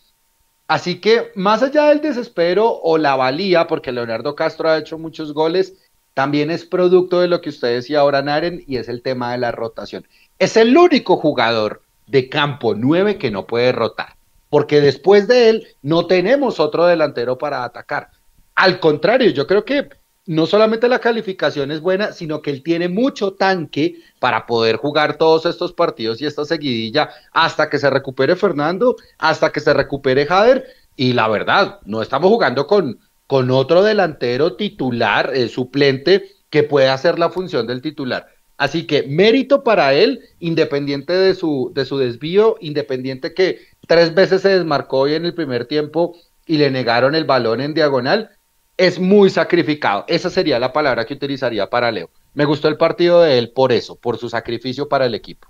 Así que más allá del desespero o la valía, porque Leonardo Castro ha hecho muchos goles, también es producto de lo que usted decía ahora, Naren, y es el tema de la rotación. Es el único jugador de campo nueve que no puede rotar porque después de él no tenemos otro delantero para atacar. Al contrario, yo creo que no solamente la calificación es buena, sino que él tiene mucho tanque para poder jugar todos estos partidos y esta seguidilla hasta que se recupere Fernando, hasta que se recupere Jader. Y la verdad, no estamos jugando con, con otro delantero titular, eh, suplente, que pueda hacer la función del titular. Así que mérito para él, independiente de su, de su desvío, independiente que tres veces se desmarcó hoy en el primer tiempo y le negaron el balón en diagonal, es muy sacrificado. Esa sería la palabra que utilizaría para Leo. Me gustó el partido de él por eso, por su sacrificio para el equipo.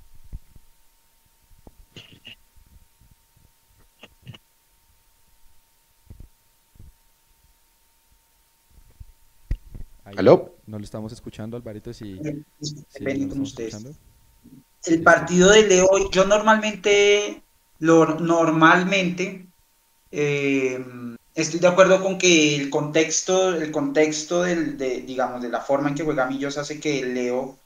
¿Aló? No lo estamos escuchando, Alvarito, si... El partido de Leo, yo normalmente, lo, normalmente, eh, estoy de acuerdo con que el contexto, el contexto del, de, digamos, de la forma en que juega Millos hace que Leo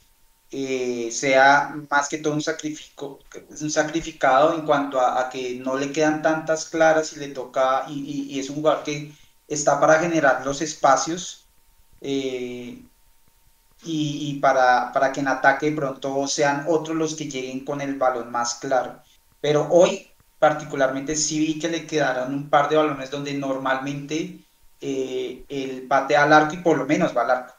eh, sea más que todo un, sacrifico, un sacrificado en cuanto a, que no le quedan tantas claras y le toca, y, y es un jugador que está para generar los espacios eh, y, para, para, que en ataque pronto sean otros los que lleguen con el balón más claro. Pero hoy particularmente sí vi que le quedaron un par de balones donde normalmente eh, el patea al arco y por lo menos va al arco.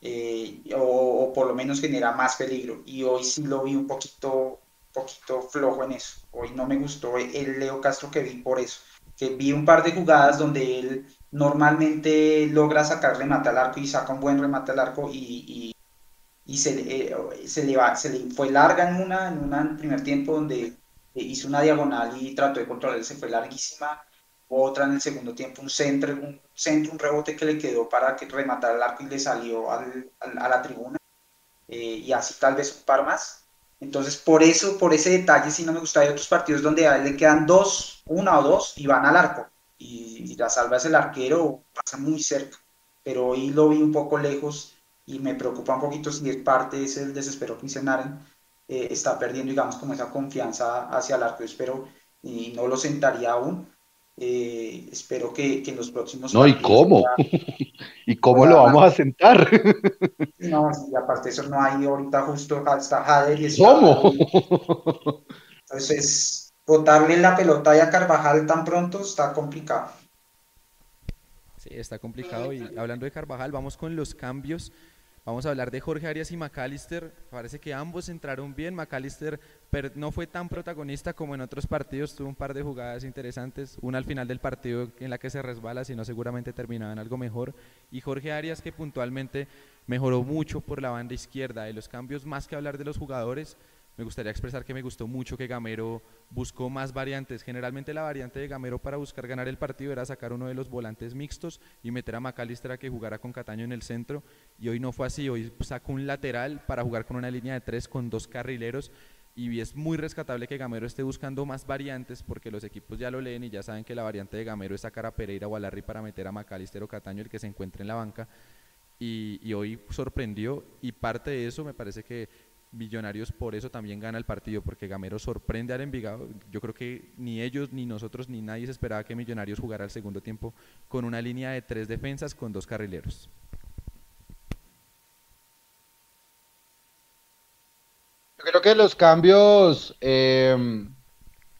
Eh, o, por lo menos genera más peligro. Y hoy sí lo vi un poquito, poquito flojo en eso. Hoy no me gustó el Leo Castro que vi por eso. Que vi un par de jugadas donde él normalmente logra sacar remate al arco y saca un buen remate al arco y, y, se, eh, se, le va, se le fue larga en una, en una en primer tiempo donde eh, hizo una diagonal y trató de controlar, se fue larguísima. Otra en el segundo tiempo, un centro, un centro, un rebote que le quedó para que rematara el arco y le salió al, a la tribuna. Eh, y así tal vez un par más. Entonces, por eso, por ese detalle, si no me gusta. Hay otros partidos donde a él le quedan dos, una o dos, y van al arco y, la salva es el arquero, pasa muy cerca, pero hoy lo vi un poco lejos y me preocupa un poquito si es parte de ese desespero que eh, está perdiendo, digamos, como esa confianza hacia el arquero, espero, y no lo sentaría aún. Eh, espero que, que, en los próximos. No, ¿y cómo? (laughs) ¿Y cómo lo vamos a sentar? (laughs) no, y aparte eso no hay ahorita justo hasta Jader y ¿Cómo? (laughs) Entonces, botarle la pelota a Carvajal tan pronto está complicado. Sí, está complicado. Y hablando de Carvajal, vamos con los cambios. Vamos a hablar de Jorge Arias y McAllister. Parece que ambos entraron bien. McAllister no fue tan protagonista como en otros partidos. Tuvo un par de jugadas interesantes. Una al final del partido en la que se resbala, si no seguramente terminaba en algo mejor. Y Jorge Arias que puntualmente mejoró mucho por la banda izquierda. De los cambios, más que hablar de los jugadores, me gustaría expresar que me gustó mucho que Gamero buscó más variantes. Generalmente la variante de Gamero para buscar ganar el partido era sacar uno de los volantes mixtos y meter a McAllister a que jugara con Cataño en el centro. Y hoy no fue así, hoy sacó un lateral para jugar con una línea de tres con dos carrileros. Y es muy rescatable que Gamero esté buscando más variantes porque los equipos ya lo leen y ya saben que la variante de Gamero es sacar a Pereira o a para meter a McAllister o Cataño, el que se encuentre en la banca. Y, hoy sorprendió y parte de eso me parece que Millonarios por eso también gana el partido, porque Gamero sorprende al Envigado. Yo creo que ni ellos, ni nosotros, ni nadie se esperaba que Millonarios jugara el segundo tiempo con una línea de tres defensas con dos carrileros. Yo creo que los cambios, eh,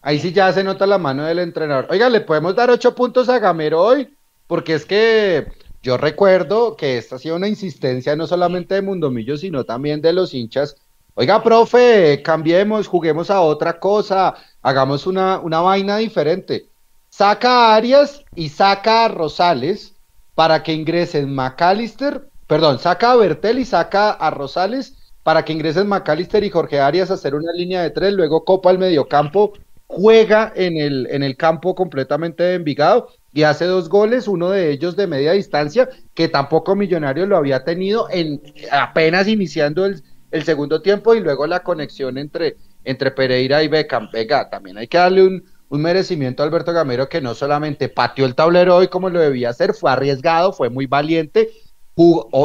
ahí sí ya se nota la mano del entrenador. Oiga, le podemos dar ocho puntos a Gamero hoy, porque es que yo recuerdo que esta ha sido una insistencia no solamente de Mundomillo, sino también de los hinchas Oiga, profe, cambiemos, juguemos a otra cosa, hagamos una, una vaina diferente. Saca a Arias y saca a Rosales para que ingresen McAllister, perdón, saca a Bertel y saca a Rosales para que ingresen McAllister y Jorge Arias a hacer una línea de tres, luego Copa al mediocampo, juega en el, en el campo completamente de Envigado y hace dos goles, uno de ellos de media distancia, que tampoco Millonarios lo había tenido en apenas iniciando el, segundo tiempo y luego la conexión entre, entre Pereira y Beckham. Vega, también hay que darle un, un merecimiento a Alberto Gamero que no solamente pateó el tablero hoy como lo debía hacer, fue arriesgado, fue muy valiente.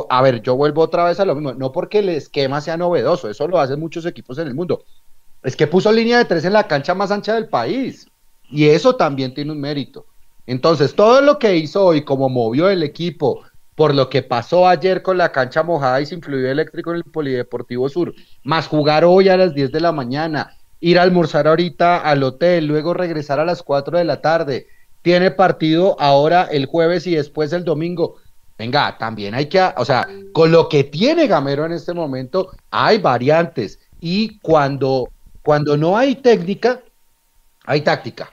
a ver, yo vuelvo otra vez a lo mismo, no porque el esquema sea novedoso, eso lo hacen muchos equipos en el mundo, es que puso línea de tres en la cancha más ancha del país y eso también tiene un mérito. Entonces, todo lo que hizo hoy, como movió el equipo, por lo que pasó ayer con la cancha mojada y sin fluido eléctrico en el Polideportivo Sur, más jugar hoy a las 10 de la mañana, ir a almorzar ahorita al hotel, luego regresar a las 4 de la tarde. Tiene partido ahora el jueves y después el domingo. Venga, también hay que, o sea, con lo que tiene Gamero en este momento, hay variantes. Y cuando, cuando no hay técnica, hay táctica.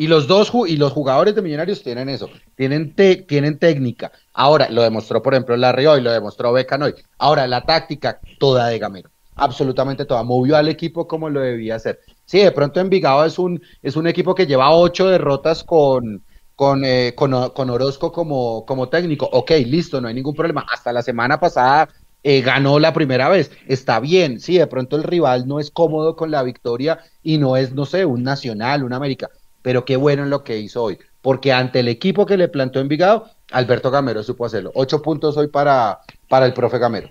Y los dos y los jugadores de Millonarios tienen eso, tienen, tienen técnica. Ahora, lo demostró, por ejemplo, Larry hoy, lo demostró Becan hoy. Ahora, la táctica toda de Gamero absolutamente toda. Movió al equipo como lo debía hacer. Sí, de pronto Envigado es un, es un equipo que lleva ocho derrotas con, con, eh, con, Orozco como, como técnico. Ok, listo, no hay ningún problema. Hasta la semana pasada eh, ganó la primera vez. Está bien, sí, de pronto el rival no es cómodo con la victoria y no es, no sé, un Nacional, un América. Pero qué bueno en lo que hizo hoy. Porque ante el equipo que le plantó Envigado, Alberto Gamero supo hacerlo. Ocho puntos hoy para, para el profe Gamero.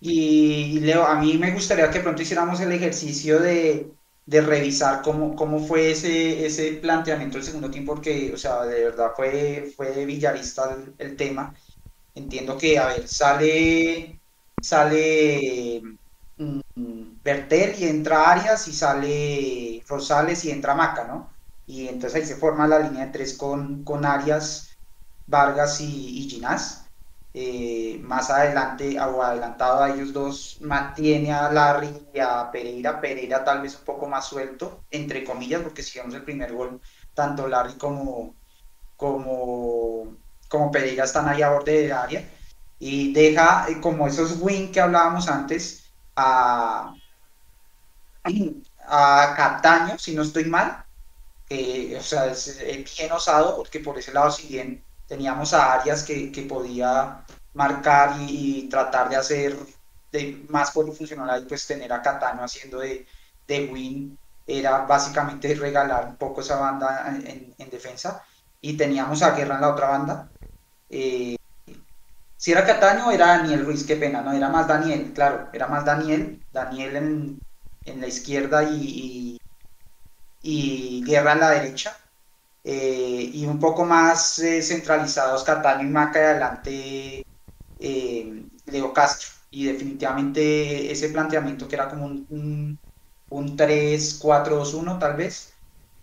Y Leo, a mí me gustaría que pronto hiciéramos el ejercicio de, revisar cómo, cómo fue ese, ese planteamiento del segundo tiempo, porque, o sea, de verdad fue, fue villarista el, tema. Entiendo que, a ver, sale, sale Bertel y entra Arias y sale Rosales y entra Maca, ¿no? Y entonces ahí se forma la línea de tres con, con Arias, Vargas y, y Ginás. Eh, más adelante o adelantado a ellos dos mantiene a Larry y a Pereira, Pereira tal vez un poco más suelto, entre comillas, porque si vemos el primer gol, tanto Larry como, como, como Pereira están ahí a borde del área y deja eh, como esos wing que hablábamos antes a, (clears throat) a Cataño, si no estoy mal, o sea, es bien osado porque por ese lado si bien teníamos a Arias que, que podía marcar y, tratar de hacer de, más por funcional ahí, pues tener a Catano haciendo de, de win era básicamente regalar un poco esa banda en, en, defensa y teníamos a Guerra en la otra banda. Eh, si era Cataño era Daniel Ruiz, qué pena, no, era más Daniel, claro, era más Daniel, Daniel en, en la izquierda y, y, Guerra en la derecha. Eh, y un poco más eh, centralizados Cataño y Maca y adelante eh, Leo Castro. Y definitivamente ese planteamiento que era como un, un, 3-4-2-1 tal vez,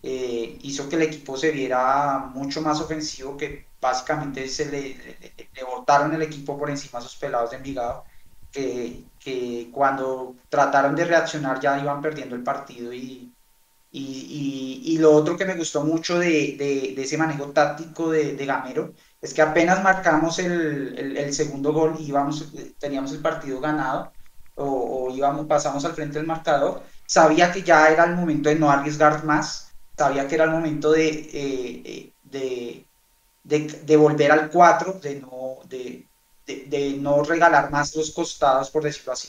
hizo que el equipo se viera mucho más ofensivo, que básicamente se le, le, botaron el equipo por encima a sus pelados de Envigado, que, que, cuando trataron de reaccionar ya iban perdiendo el partido y, y, y, lo otro que me gustó mucho de, de, ese manejo táctico de, de Gamero es que apenas marcamos el, el, segundo gol y íbamos, teníamos el partido ganado o, íbamos, pasamos al frente del marcador, sabía que ya era el momento de no arriesgar más, sabía que era el momento de, eh, eh, de, de, volver al 4, de no, de, de, no regalar más los costados, por decirlo así,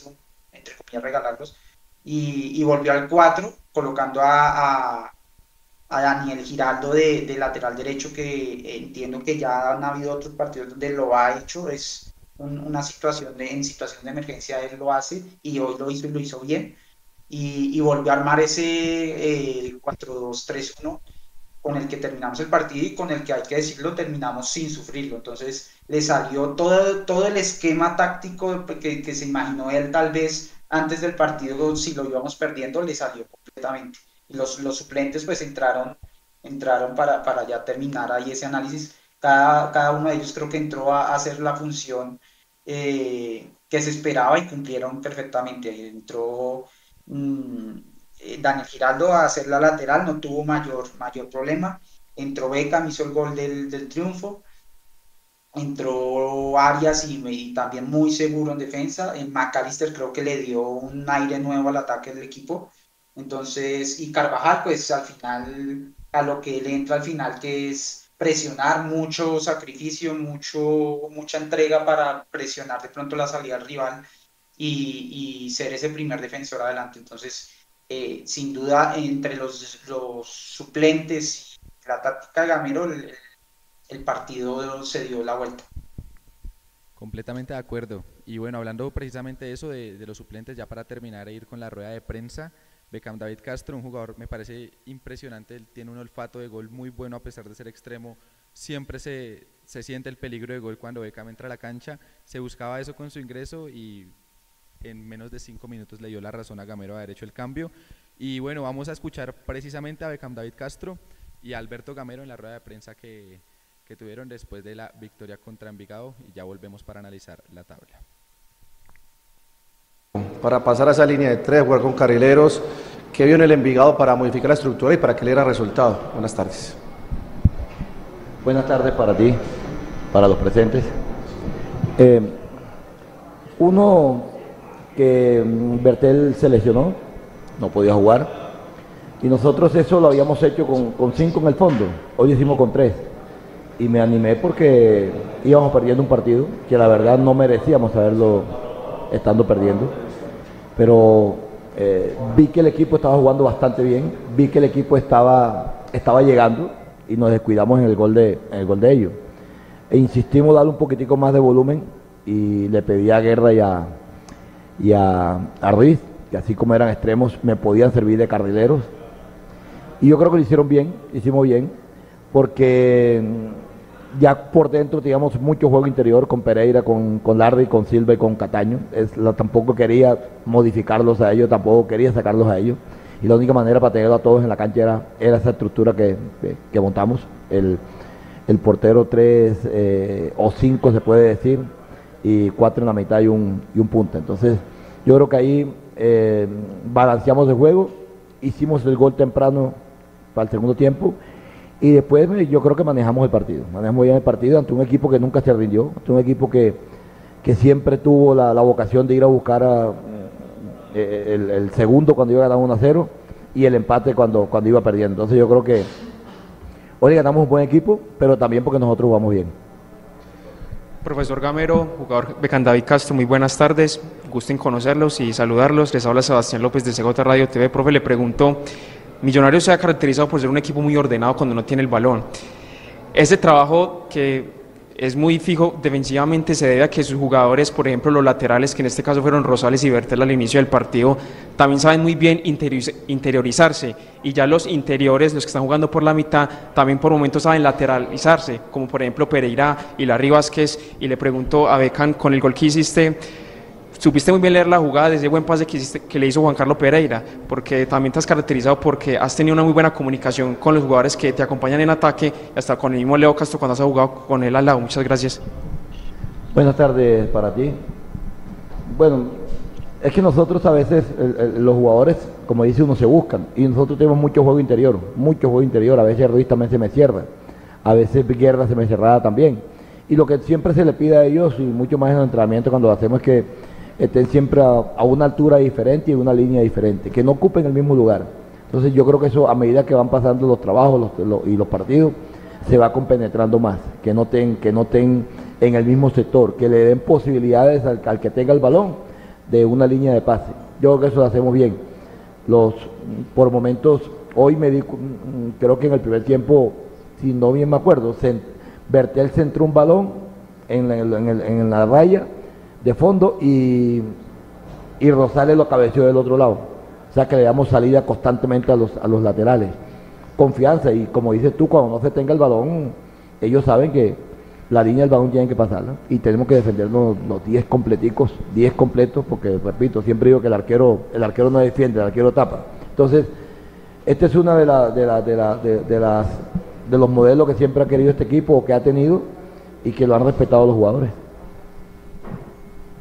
entre comillas, regalarlos, y, y volvió al 4, colocando a a Daniel Giraldo de, lateral derecho, que entiendo que ya han habido otros partidos donde lo ha hecho, es una situación de, en situación de emergencia él lo hace y hoy lo hizo y lo hizo bien. Y, volvió a armar ese eh, 4-2-3-1 con el que terminamos el partido y con el que hay que decirlo terminamos sin sufrirlo. Entonces le salió todo, todo el esquema táctico que, que se imaginó él tal vez antes del partido, si lo íbamos perdiendo, le salió completamente los, los suplentes pues entraron, entraron para, para ya terminar ahí ese análisis. Cada, cada uno de ellos creo que entró a, hacer la función eh, que se esperaba y cumplieron perfectamente. Entró mm, eh, Daniel Giraldo a hacer la lateral, no tuvo mayor, mayor problema. Entró Beckham, hizo el gol del, del triunfo. Entró Arias y, y, también muy seguro en defensa. En McAllister creo que le dio un aire nuevo al ataque del equipo Entonces, y Carvajal, pues al final, a lo que le entra al final, que es presionar mucho sacrificio, mucho, mucha entrega para presionar de pronto la salida al rival y, ser ese primer defensor adelante. Entonces, eh, sin duda, entre los, los suplentes y la táctica de Gamero, el, el partido se dio la vuelta. Completamente de acuerdo. Y bueno, hablando precisamente de eso, de, los suplentes, ya para terminar e ir con la rueda de prensa, Beckham David Castro, un jugador me parece impresionante, él tiene un olfato de gol muy bueno a pesar de ser extremo, siempre se, se siente el peligro de gol cuando Beckham entra a la cancha, se buscaba eso con su ingreso y en menos de cinco minutos le dio la razón a Gamero a haber hecho el cambio. Y bueno, vamos a escuchar precisamente a Beckham David Castro y a Alberto Gamero en la rueda de prensa que, que tuvieron después de la victoria contra Envigado y ya volvemos para analizar la tabla. Para pasar a esa línea de tres, jugar con carrileros, ¿qué vio en el Envigado para modificar la estructura y para que le diera resultado? Buenas tardes. Buenas tardes para ti, para los presentes. Eh, uno que mm, Bertel se lesionó, no podía jugar, y nosotros eso lo habíamos hecho con, cinco en el fondo, hoy hicimos con tres y me animé porque íbamos perdiendo un partido que la verdad no merecíamos haberlo estando perdiendo. Pero eh, vi que el equipo estaba jugando bastante bien, vi que el equipo estaba, estaba llegando y nos descuidamos en el gol de, el gol de ellos. E insistimos darle un poquitico más de volumen y le pedí a Guerra y a, y a, a Ruiz, que así como eran extremos, me podían servir de carrileros. Y yo creo que lo hicieron bien, hicimos bien, porque ya por dentro teníamos mucho juego interior con Pereira, con, con Lardi, con Silva y con Cataño. Es, tampoco quería modificarlos a ellos, tampoco quería sacarlos a ellos. Y la única manera para tenerlo a todos en la cancha era, era esa estructura que, que, montamos. El, el, portero 3 eh, o 5 se puede decir, y 4 en la mitad y un, y un punta. Entonces yo creo que ahí eh, balanceamos el juego, hicimos el gol temprano para el segundo tiempo y después yo creo que manejamos el partido, manejamos bien el partido ante un equipo que nunca se rindió, ante un equipo que, que siempre tuvo la, vocación de ir a buscar eh, el, segundo cuando iba ganando 1 a 0 y el empate cuando, cuando iba perdiendo. Entonces yo creo que hoy ganamos un buen equipo, pero también porque nosotros jugamos bien. Profesor Gamero, jugador David Castro, muy buenas tardes. Gusten conocerlos y saludarlos. Les habla Sebastián López de Segota Radio TV. Profe, le pregunto Millonarios se ha caracterizado por ser un equipo muy ordenado cuando no tiene el balón. Ese trabajo que es muy fijo defensivamente se debe a que sus jugadores, por ejemplo los laterales, que en este caso fueron Rosales y Bertel al inicio del partido, también saben muy bien interiorizarse. Y ya los interiores, los que están jugando por la mitad, también por momentos saben lateralizarse, como por ejemplo Pereira y Larry Vázquez, y le pregunto a Becan con el gol que hiciste, supiste muy bien leer la jugada de ese buen pase que, que, le hizo Juan Carlos Pereira, porque también te has caracterizado porque has tenido una muy buena comunicación con los jugadores que te acompañan en ataque, hasta con el mismo Leo Castro cuando has jugado con él al lado. Muchas gracias. Buenas tardes para ti. Bueno, es que nosotros a veces, los jugadores, como dice uno, se buscan, y nosotros tenemos mucho juego interior, mucho juego interior, a veces Ruiz también se me cierra, a veces Guerra se me cerrada también. Y lo que siempre se le pide a ellos, y mucho más en el entrenamiento cuando lo hacemos, es que estén siempre a, una altura diferente y en una línea diferente, que no ocupen el mismo lugar. Entonces yo creo que eso a medida que van pasando los trabajos y los partidos, se va compenetrando más, que no estén que no en el mismo sector, que le den posibilidades al, que tenga el balón de una línea de pase. Yo creo que eso lo hacemos bien. Los por momentos hoy me di, creo que en el primer tiempo, si no bien me acuerdo, Bertel centró un balón en en la raya de fondo y, y Rosales lo cabeció del otro lado. O sea que le damos salida constantemente a los, a los laterales. Confianza y como dices tú, cuando no se tenga el balón, ellos saben que la línea del balón tienen que pasarla y tenemos que defendernos los 10 completicos, 10 completos, porque repito, siempre digo que el arquero, el arquero no defiende, el arquero tapa. Entonces, este es uno de, la, de, la, de, de, las, de los modelos que siempre ha querido este equipo o que ha tenido y que lo han respetado los jugadores.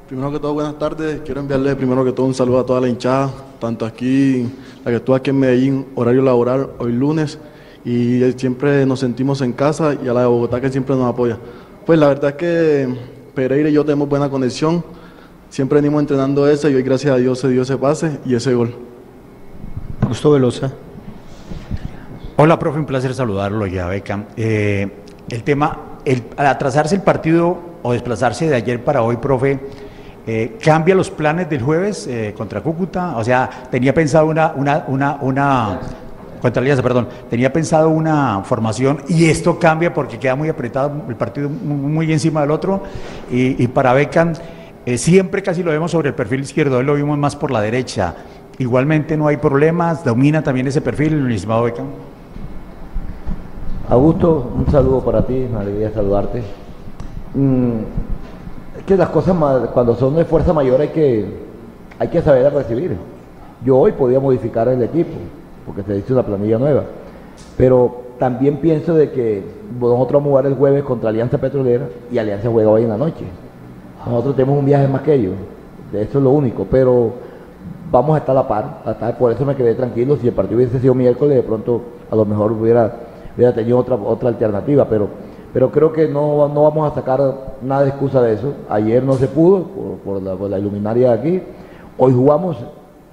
Primero que todo, buenas tardes. Quiero enviarle primero que todo un saludo a toda la hinchada, tanto aquí, la que estuvo aquí en Medellín, horario laboral, hoy lunes, y siempre nos sentimos en casa, y a la de Bogotá que siempre nos apoya. Pues la verdad es que Pereira y yo tenemos buena conexión, siempre venimos entrenando ese, y hoy gracias a Dios se dio ese pase y ese gol. Augusto Velosa. Hola, profe, un placer saludarlo ya, Beca. Eh, el tema, el, al atrasarse el partido o desplazarse de ayer para hoy, profe, eh, ¿cambia los planes del jueves eh, contra Cúcuta? O sea, tenía pensado una, una, una, una contra Alianza, perdón, tenía pensado una formación y esto cambia porque queda muy apretado el partido muy, encima del otro y, y para Beckham eh, siempre casi lo vemos sobre el perfil izquierdo, hoy lo vimos más por la derecha. Igualmente no hay problemas, domina también ese perfil, el estimado Beckham. Augusto, un saludo para ti, me alegría saludarte. Mm, que las cosas cuando son de fuerza mayor hay que, hay que saber recibir. Yo hoy podía modificar el equipo, porque se hizo una planilla nueva. Pero también pienso de que nosotros vamos a jugar el jueves contra Alianza Petrolera y Alianza juega hoy en la noche. Nosotros tenemos un viaje más que ellos, de eso es lo único, pero vamos a estar a la par, por eso me quedé tranquilo, si el partido hubiese sido miércoles, de pronto a lo mejor hubiera, hubiera tenido otra, otra alternativa, pero, pero creo que no, no vamos a sacar nada de excusa de eso. Ayer no se pudo por, la, por la, iluminaria de aquí, hoy jugamos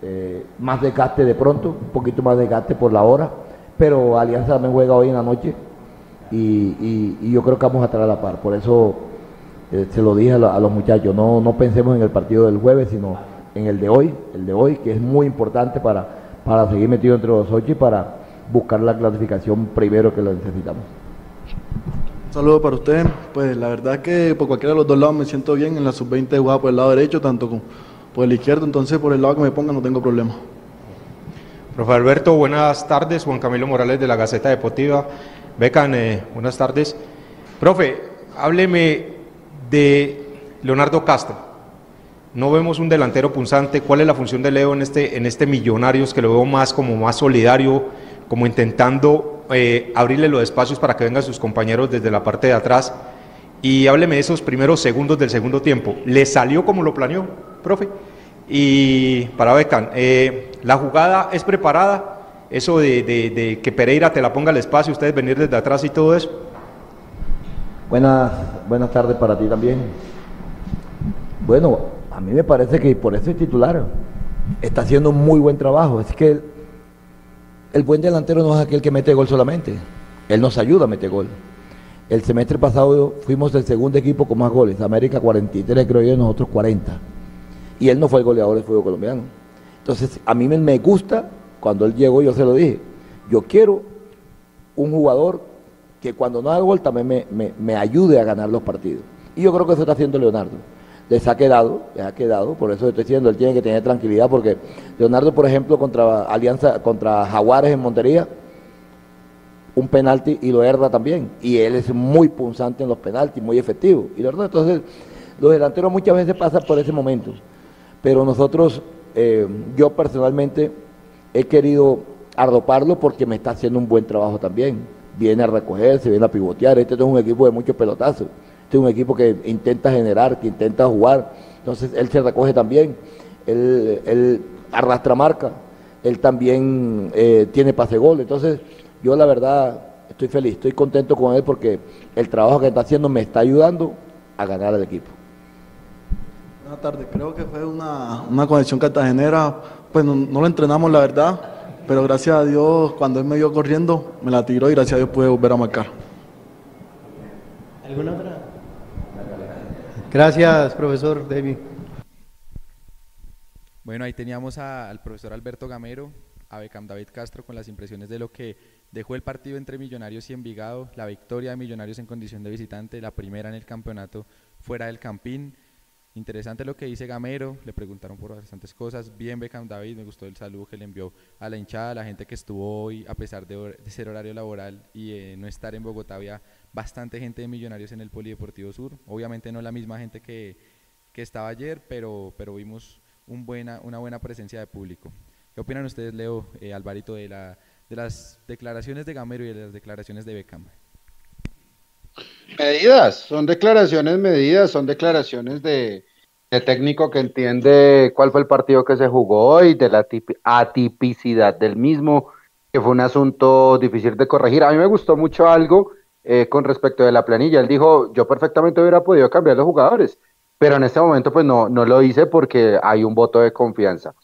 eh, más desgaste de pronto, un poquito más desgaste por la hora, pero Alianza también juega hoy en la noche y, yo creo que vamos a estar a la par. Por eso eh, se lo dije a, los muchachos, no, no pensemos en el partido del jueves, sino en el de hoy, el de hoy, que es muy importante para, para seguir metido entre los ocho y para buscar la clasificación primero que lo necesitamos. Saludo para usted. Pues la verdad que por cualquiera de los dos lados me siento bien. En la sub-20 jugaba por el lado derecho, tanto como por el izquierdo, entonces por el lado que me ponga no tengo problema. Profe Alberto, buenas tardes. Juan Camilo Morales de la Gaceta Deportiva. Becan, eh, buenas tardes. Profe, hábleme de Leonardo Castro. No vemos un delantero punzante. ¿Cuál es la función de Leo en este, en este Millonarios que lo veo más como más solidario, como intentando eh, abrirle los espacios para que vengan sus compañeros desde la parte de atrás? Y hábleme de esos primeros segundos del segundo tiempo. ¿Le salió como lo planeó, profe? Y para Becan, eh, ¿la jugada es preparada? Eso de, que Pereira te la ponga al espacio, ustedes venir desde atrás y todo eso. Buenas, buenas tardes para ti también. Bueno, a mí me parece que por eso es titular. Está haciendo muy buen trabajo. Es que el, buen delantero no es aquel que mete gol solamente. Él nos ayuda a meter gol. El semestre pasado fuimos el segundo equipo con más goles. América 43, creo yo, nosotros 40. Y él no fue el goleador del fútbol colombiano. Entonces, a mí me gusta, cuando él llegó, yo se lo dije, yo quiero un jugador que cuando no haga gol también me, ayude a ganar los partidos. Y yo creo que eso está haciendo Leonardo. Les ha quedado, les ha quedado, por eso estoy diciendo, él tiene que tener tranquilidad, porque Leonardo, por ejemplo, contra Alianza, contra Jaguares en Montería, un penalti y lo herda también. Y él es muy punzante en los penaltis, muy efectivo. Y verdad, entonces, los delanteros muchas veces pasan por ese momento. Pero nosotros, eh, yo personalmente, he querido arroparlo porque me está haciendo un buen trabajo también viene a recogerse, viene a pivotear. Este es un equipo de muchos pelotazos. Este es un equipo que intenta generar, que intenta jugar. Entonces él se recoge también. Él, arrastra marca. Él también eh, tiene pase gol. Entonces yo la verdad estoy feliz, estoy contento con él porque el trabajo que está haciendo me está ayudando a ganar al equipo. Buenas tardes, creo que fue una, una conexión cartagenera, pues no, no lo entrenamos la verdad, pero gracias a Dios, cuando él me vio corriendo, me la tiró y gracias a Dios pude volver a marcar. ¿Alguna otra? Gracias, profesor David. Bueno, ahí teníamos al profesor Alberto Gamero, a Becam David Castro con las impresiones de lo que dejó el partido entre Millonarios y Envigado, la victoria de Millonarios en condición de visitante, la primera en el campeonato fuera del Campín. Interesante lo que dice Gamero, le preguntaron por bastantes cosas. Bien, Beckham David, me gustó el saludo que le envió a la hinchada, a la gente que estuvo hoy, a pesar de, ser horario laboral y no estar en Bogotá, había bastante gente de Millonarios en el Polideportivo Sur. Obviamente no la misma gente que, que estaba ayer, pero, pero vimos un buena, una buena presencia de público. ¿Qué opinan ustedes, Leo, eh, Alvarito, de, la, de las declaraciones de Gamero y de las declaraciones de Beckham? Medidas, son declaraciones medidas, son declaraciones de, técnico que entiende cuál fue el partido que se jugó hoy, de la atipicidad del mismo, que fue un asunto difícil de corregir. A mí me gustó mucho algo eh, con respecto de la planilla. Él dijo, yo perfectamente hubiera podido cambiar los jugadores, pero en este momento pues no, no lo hice porque hay un voto de confianza.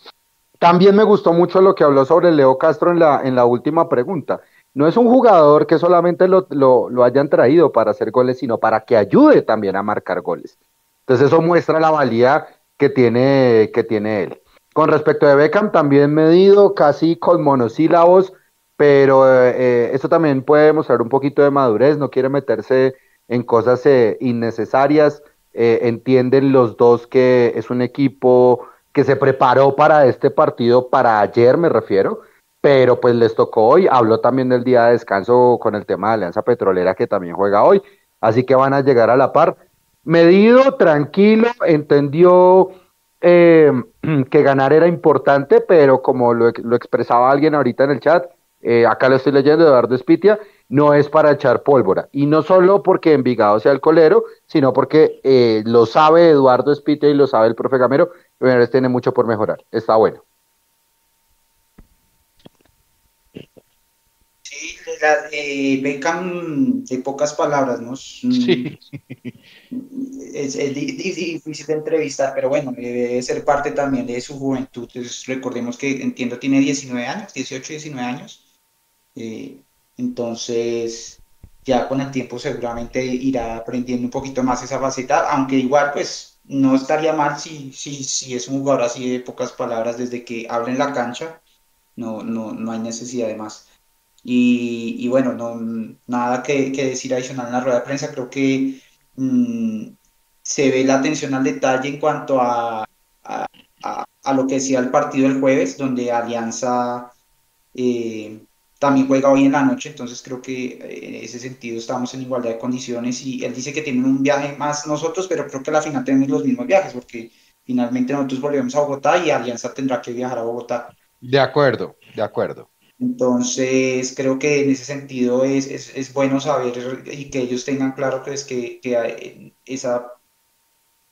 También me gustó mucho lo que habló sobre Leo Castro en la, en la última pregunta. No es un jugador que solamente lo, lo, hayan traído para hacer goles, sino para que ayude también a marcar goles. Entonces eso muestra la valía que tiene, que tiene él. Con respecto de Beckham, también medido, casi con monosílabos, pero eh, eso también puede mostrar un poquito de madurez, no quiere meterse en cosas eh, innecesarias. Eh, entienden los dos que es un equipo que se preparó para este partido, para ayer me refiero, pero pues les tocó hoy. Habló también del día de descanso con el tema de Alianza Petrolera que también juega hoy, así que van a llegar a la par. Medido, tranquilo, entendió eh, (clears throat) que ganar era importante, pero como lo, expresaba alguien ahorita en el chat, eh, acá lo estoy leyendo, Eduardo Espitia, no es para echar pólvora. Y no solo porque Envigado sea el colero, sino porque eh, lo sabe Eduardo Espitia y lo sabe el profe Gamero, pero tiene mucho por mejorar. Está bueno. Eh, Beckham de pocas palabras, ¿no? Sí. Es, difícil de entrevistar, pero bueno, debe ser parte también de su juventud. recordemos que entiendo tiene 19 años, 18, 19 años. Eh, entonces, ya con el tiempo seguramente irá aprendiendo un poquito más esa faceta, aunque igual pues no estaría mal si, si, si es un jugador así de pocas palabras desde que habla en la cancha, no, no, no hay necesidad de más. Y, bueno, no, nada que, decir adicional en la rueda de prensa. Creo que mm, se ve la atención al detalle en cuanto a, a, lo que decía el partido del jueves, donde Alianza eh, también juega hoy en la noche. Entonces creo que en ese sentido estamos en igualdad de condiciones. Y él dice que tienen un viaje más nosotros, pero creo que a la final tenemos los mismos viajes, porque finalmente nosotros volvemos a Bogotá y Alianza tendrá que viajar a Bogotá. De acuerdo, de acuerdo. Entonces, creo que en ese sentido es, es, es bueno saber y que ellos tengan claro que, es que, que esa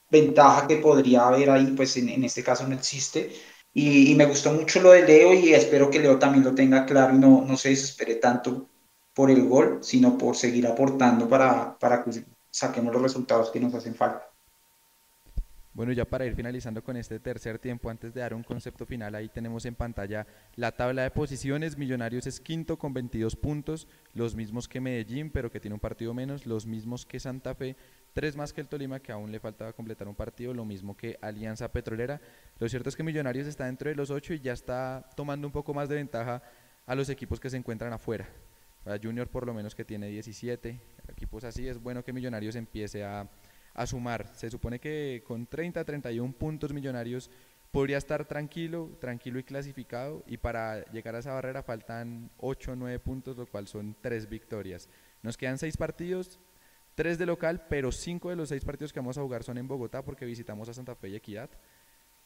ventaja que podría haber ahí, pues en, en este caso no existe. Y, y, me gustó mucho lo de Leo y espero que Leo también lo tenga claro y no, no se desespere tanto por el gol, sino por seguir aportando para, para que saquemos los resultados que nos hacen falta. Bueno, ya para ir finalizando con este tercer tiempo, antes de dar un concepto final, ahí tenemos en pantalla la tabla de posiciones. Millonarios es quinto con 22 puntos, los mismos que Medellín, pero que tiene un partido menos, los mismos que Santa Fe, tres más que el Tolima, que aún le faltaba completar un partido, lo mismo que Alianza Petrolera. Lo cierto es que Millonarios está dentro de los ocho y ya está tomando un poco más de ventaja a los equipos que se encuentran afuera. Junior por lo menos que tiene 17, equipos así, es bueno que Millonarios empiece a a sumar. Se supone que con 30, 31 puntos millonarios podría estar tranquilo, tranquilo y clasificado y para llegar a esa barrera faltan 8 o 9 puntos, lo cual son 3 victorias. Nos quedan 6 partidos, 3 de local, pero 5 de los 6 partidos que vamos a jugar son en Bogotá porque visitamos a Santa Fe y Equidad.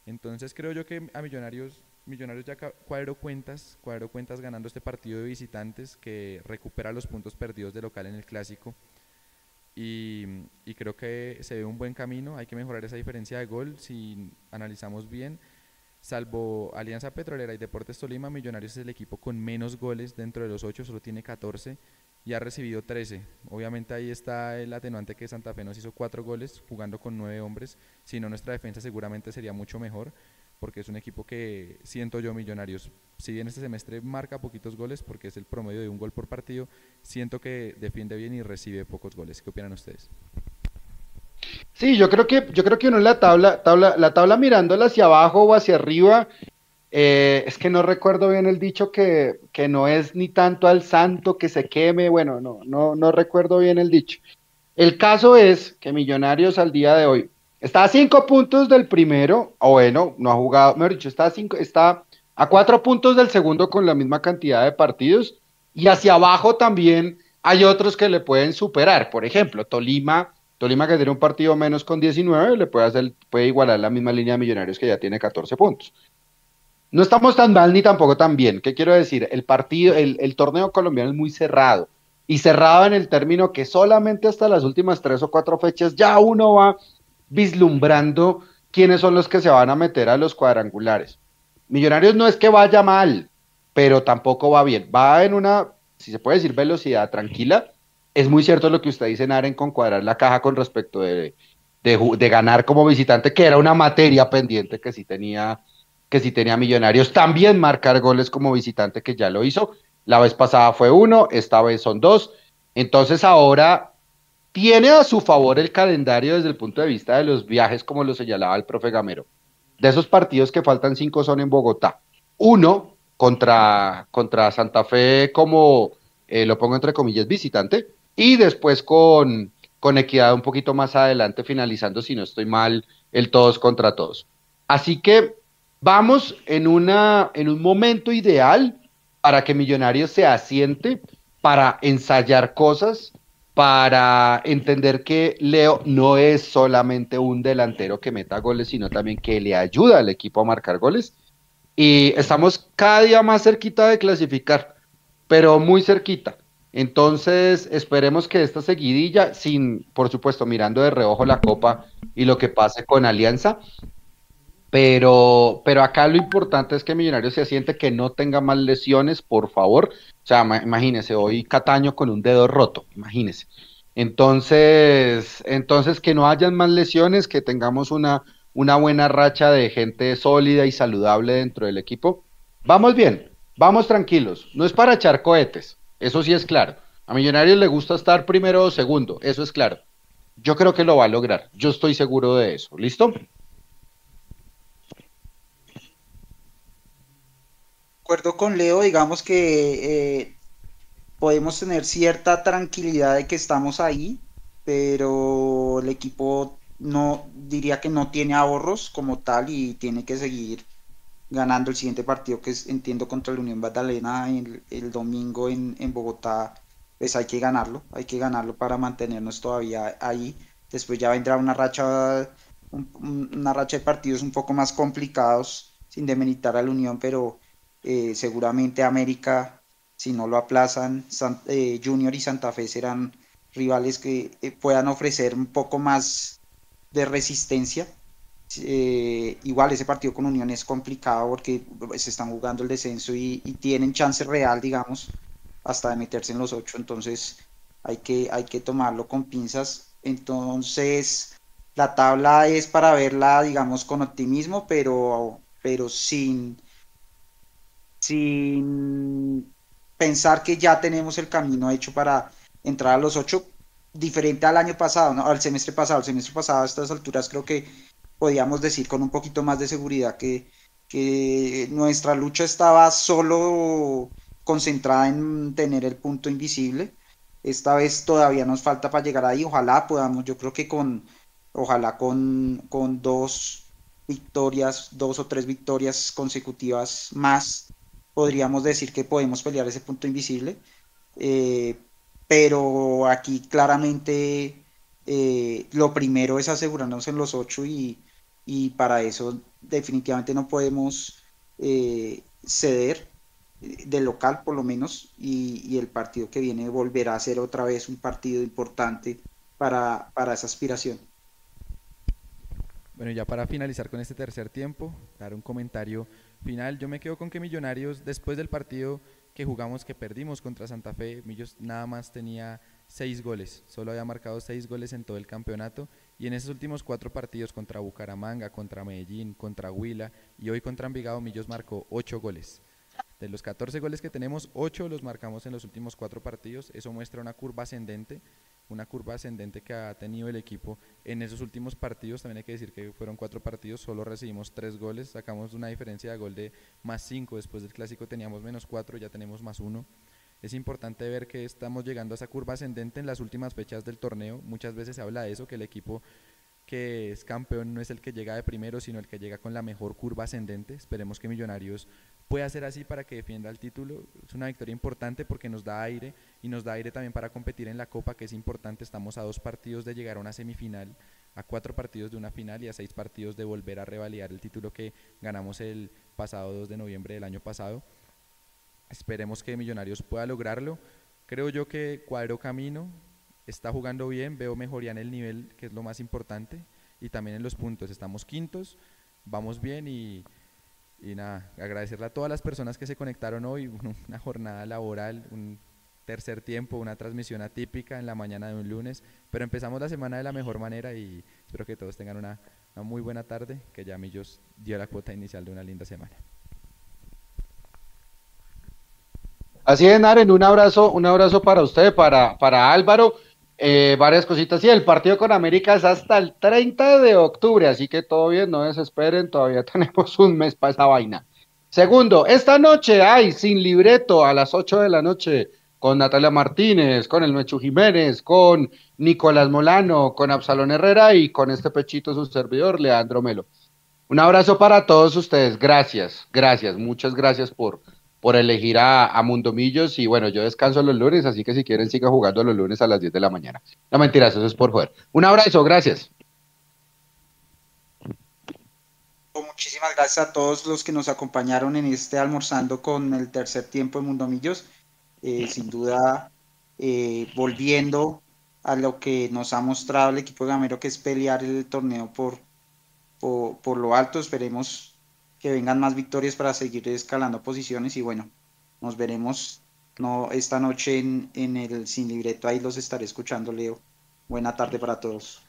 Entonces creo yo que a Millonarios, Millonarios ya cuadro cuentas, cuadro cuentas ganando este partido de visitantes que recupera los puntos perdidos de local en el clásico y, creo que se ve un buen camino. Hay que mejorar esa diferencia de gol si analizamos bien. Salvo Alianza Petrolera y Deportes Tolima, Millonarios es el equipo con menos goles dentro de los 8, solo tiene 14 y ha recibido 13. Obviamente ahí está el atenuante que Santa Fe nos hizo 4 goles jugando con 9 hombres, si no nuestra defensa seguramente sería mucho mejor porque es un equipo que siento yo Millonarios, si bien este semestre marca poquitos goles porque es el promedio de un gol por partido, siento que defiende bien y recibe pocos goles. ¿Qué opinan ustedes? Sí, yo creo que yo creo que uno en la tabla, tabla la tabla mirándola hacia abajo o hacia arriba, eh, es que no recuerdo bien el dicho que, que no es ni tanto al santo que se queme, bueno, no, no, no recuerdo bien el dicho. El caso es que Millonarios al día de hoy Está a cinco puntos del primero, o bueno, no ha jugado, mejor dicho, está a, cinco, está a cuatro puntos del segundo con la misma cantidad de partidos. Y hacia abajo también hay otros que le pueden superar. Por ejemplo, Tolima, Tolima que tiene un partido menos con 19, le puede, hacer, puede igualar la misma línea de millonarios que ya tiene 14 puntos. No estamos tan mal ni tampoco tan bien. ¿Qué quiero decir? El partido, el, el torneo colombiano es muy cerrado. Y cerrado en el término que solamente hasta las últimas tres o cuatro fechas ya uno va vislumbrando quiénes son los que se van a meter a los cuadrangulares. Millonarios no es que vaya mal, pero tampoco va bien. Va en una, si se puede decir, velocidad tranquila. Es muy cierto lo que usted dice, Naren, con cuadrar la caja con respecto de, de, ganar como visitante, que era una materia pendiente que sí tenía, que si tenía Millonarios también marcar goles como visitante, que ya lo hizo. La vez pasada fue uno, esta vez son dos. Entonces ahora tiene a su favor el calendario desde el punto de vista de los viajes, como lo señalaba el profe Gamero. De esos partidos que faltan cinco son en Bogotá. Uno contra, contra Santa Fe como, eh, lo pongo entre comillas, visitante, y después con, con Equidad un poquito más adelante, finalizando, si no estoy mal, el todos contra todos. Así que vamos en, una, en un momento ideal para que Millonarios se asiente, para ensayar cosas, para entender que Leo no es solamente un delantero que meta goles, sino también que le ayuda al equipo a marcar goles y estamos cada día más cerquita de clasificar, pero muy cerquita. Entonces, esperemos que esta seguidilla, sin, por supuesto, mirando de reojo la copa y lo que pase con Alianza, pero, pero acá lo importante es que Millonarios se asiente, que no tenga más lesiones, por favor. O sea, imagínese, hoy Cataño con un dedo roto, imagínese. Entonces, entonces que no hayan más lesiones, que tengamos una, una buena racha de gente sólida y saludable dentro del equipo. Vamos bien, vamos tranquilos. No es para echar cohetes, eso sí es claro. A Millonarios le gusta estar primero o segundo, eso es claro. Yo creo que lo va a lograr, yo estoy seguro de eso. ¿Listo? Acuerdo con Leo, digamos que eh, podemos tener cierta tranquilidad de que estamos ahí, pero el equipo no diría que no tiene ahorros como tal y tiene que seguir ganando el siguiente partido que es, entiendo contra la Unión Magdalena el, el domingo en, en, Bogotá pues hay que ganarlo hay que ganarlo para mantenernos todavía ahí. Después ya vendrá una racha una racha de partidos un poco más complicados sin demeritar a la Unión pero eh, seguramente América si no lo aplazan eh, Junior y Santa Fe serán rivales que eh, puedan ofrecer un poco más de resistencia. Igual ese partido con Unión es complicado porque se están jugando el descenso y, tienen chance real, digamos, hasta de meterse en los ocho. Entonces hay que, hay que tomarlo con pinzas. Entonces la tabla es para verla, digamos, con optimismo, pero, pero sin, sin pensar que ya tenemos el camino hecho para entrar a los ocho diferente al año pasado, ¿no? al semestre pasado. El semestre pasado a estas alturas creo que podíamos decir con un poquito más de seguridad que, que nuestra lucha estaba solo concentrada en tener el punto invisible. Esta vez todavía nos falta para llegar ahí. Ojalá podamos, yo creo que con, ojalá con, con dos victorias, dos o tres victorias consecutivas más, podríamos decir que podemos pelear ese punto invisible. Eh, pero aquí claramente eh, lo primero es asegurarnos en los ocho y, para eso definitivamente no podemos eh, ceder de local por lo menos y, el partido que viene volverá a ser otra vez un partido importante para, para esa aspiración. Bueno, ya para finalizar con este tercer tiempo, dar un comentario final. Yo me quedo con que Millonarios después del partido que jugamos, que perdimos contra Santa Fe, Millos nada más tenía seis goles, solo había marcado seis goles en todo el campeonato y en esos últimos cuatro partidos contra Bucaramanga, contra Medellín, contra Huila y hoy contra Envigado, Millos marcó ocho goles. De los 14 goles que tenemos, ocho los marcamos en los últimos cuatro partidos, eso muestra una curva ascendente una curva ascendente que ha tenido el equipo en esos últimos partidos. También hay que decir que fueron cuatro partidos, solo recibimos tres goles, sacamos una diferencia de gol de más cinco. Después del clásico teníamos menos cuatro, ya tenemos más uno. Es importante ver que estamos llegando a esa curva ascendente en las últimas fechas del torneo. Muchas veces se habla de eso, que el equipo que es campeón no es el que llega de primero, sino el que llega con la mejor curva ascendente. Esperemos que Millonarios pueda ser así para que defienda el título. Es una victoria importante porque nos da aire y nos da aire también para competir en la Copa, que es importante. Estamos a dos partidos de llegar a una semifinal, a cuatro partidos de una final y a seis partidos de volver a revalidar el título que ganamos el pasado 2 de noviembre del año pasado. Esperemos que Millonarios pueda lograrlo. Creo yo que cuadro camino, está jugando bien, veo mejoría en el nivel, que es lo más importante, y también en los puntos. Estamos quintos, vamos bien y y nada, agradecerle a todas las personas que se conectaron hoy, una jornada laboral, un tercer tiempo, una transmisión atípica en la mañana de un lunes, pero empezamos la semana de la mejor manera y espero que todos tengan una una muy buena tarde, que ya Millos dio la cuota inicial de una linda semana. Así es, Naren, un abrazo, un abrazo para usted, para, para Álvaro. Eh, varias cositas. Sí, el partido con América es hasta el 30 de octubre, así que todo bien, no desesperen, todavía (laughs) tenemos un mes para esa vaina. Segundo, esta noche hay sin libreto a las 8 de la noche con Natalia Martínez, con el Mechu Jiménez, con Nicolás Molano, con Absalón Herrera y con este pechito su servidor, Leandro Melo. Un abrazo para todos ustedes, gracias, gracias, muchas gracias por, por elegir a, a Mundomillos y bueno, yo descanso los lunes, así que si quieren siga jugando los lunes a las 10 de la mañana. No mentiras, eso es por joder. Un abrazo, gracias. Muchísimas gracias a todos los que nos acompañaron en este almorzando con el tercer tiempo de Mundomillos. Eh, sin duda, eh, volviendo a lo que nos ha mostrado el equipo de Gamero, que es pelear el torneo por, por, por lo alto. Esperemos que vengan más victorias para seguir escalando posiciones y bueno, nos veremos no esta noche en, en el sin libreto, ahí los estaré escuchando, Leo. Buena tarde para todos.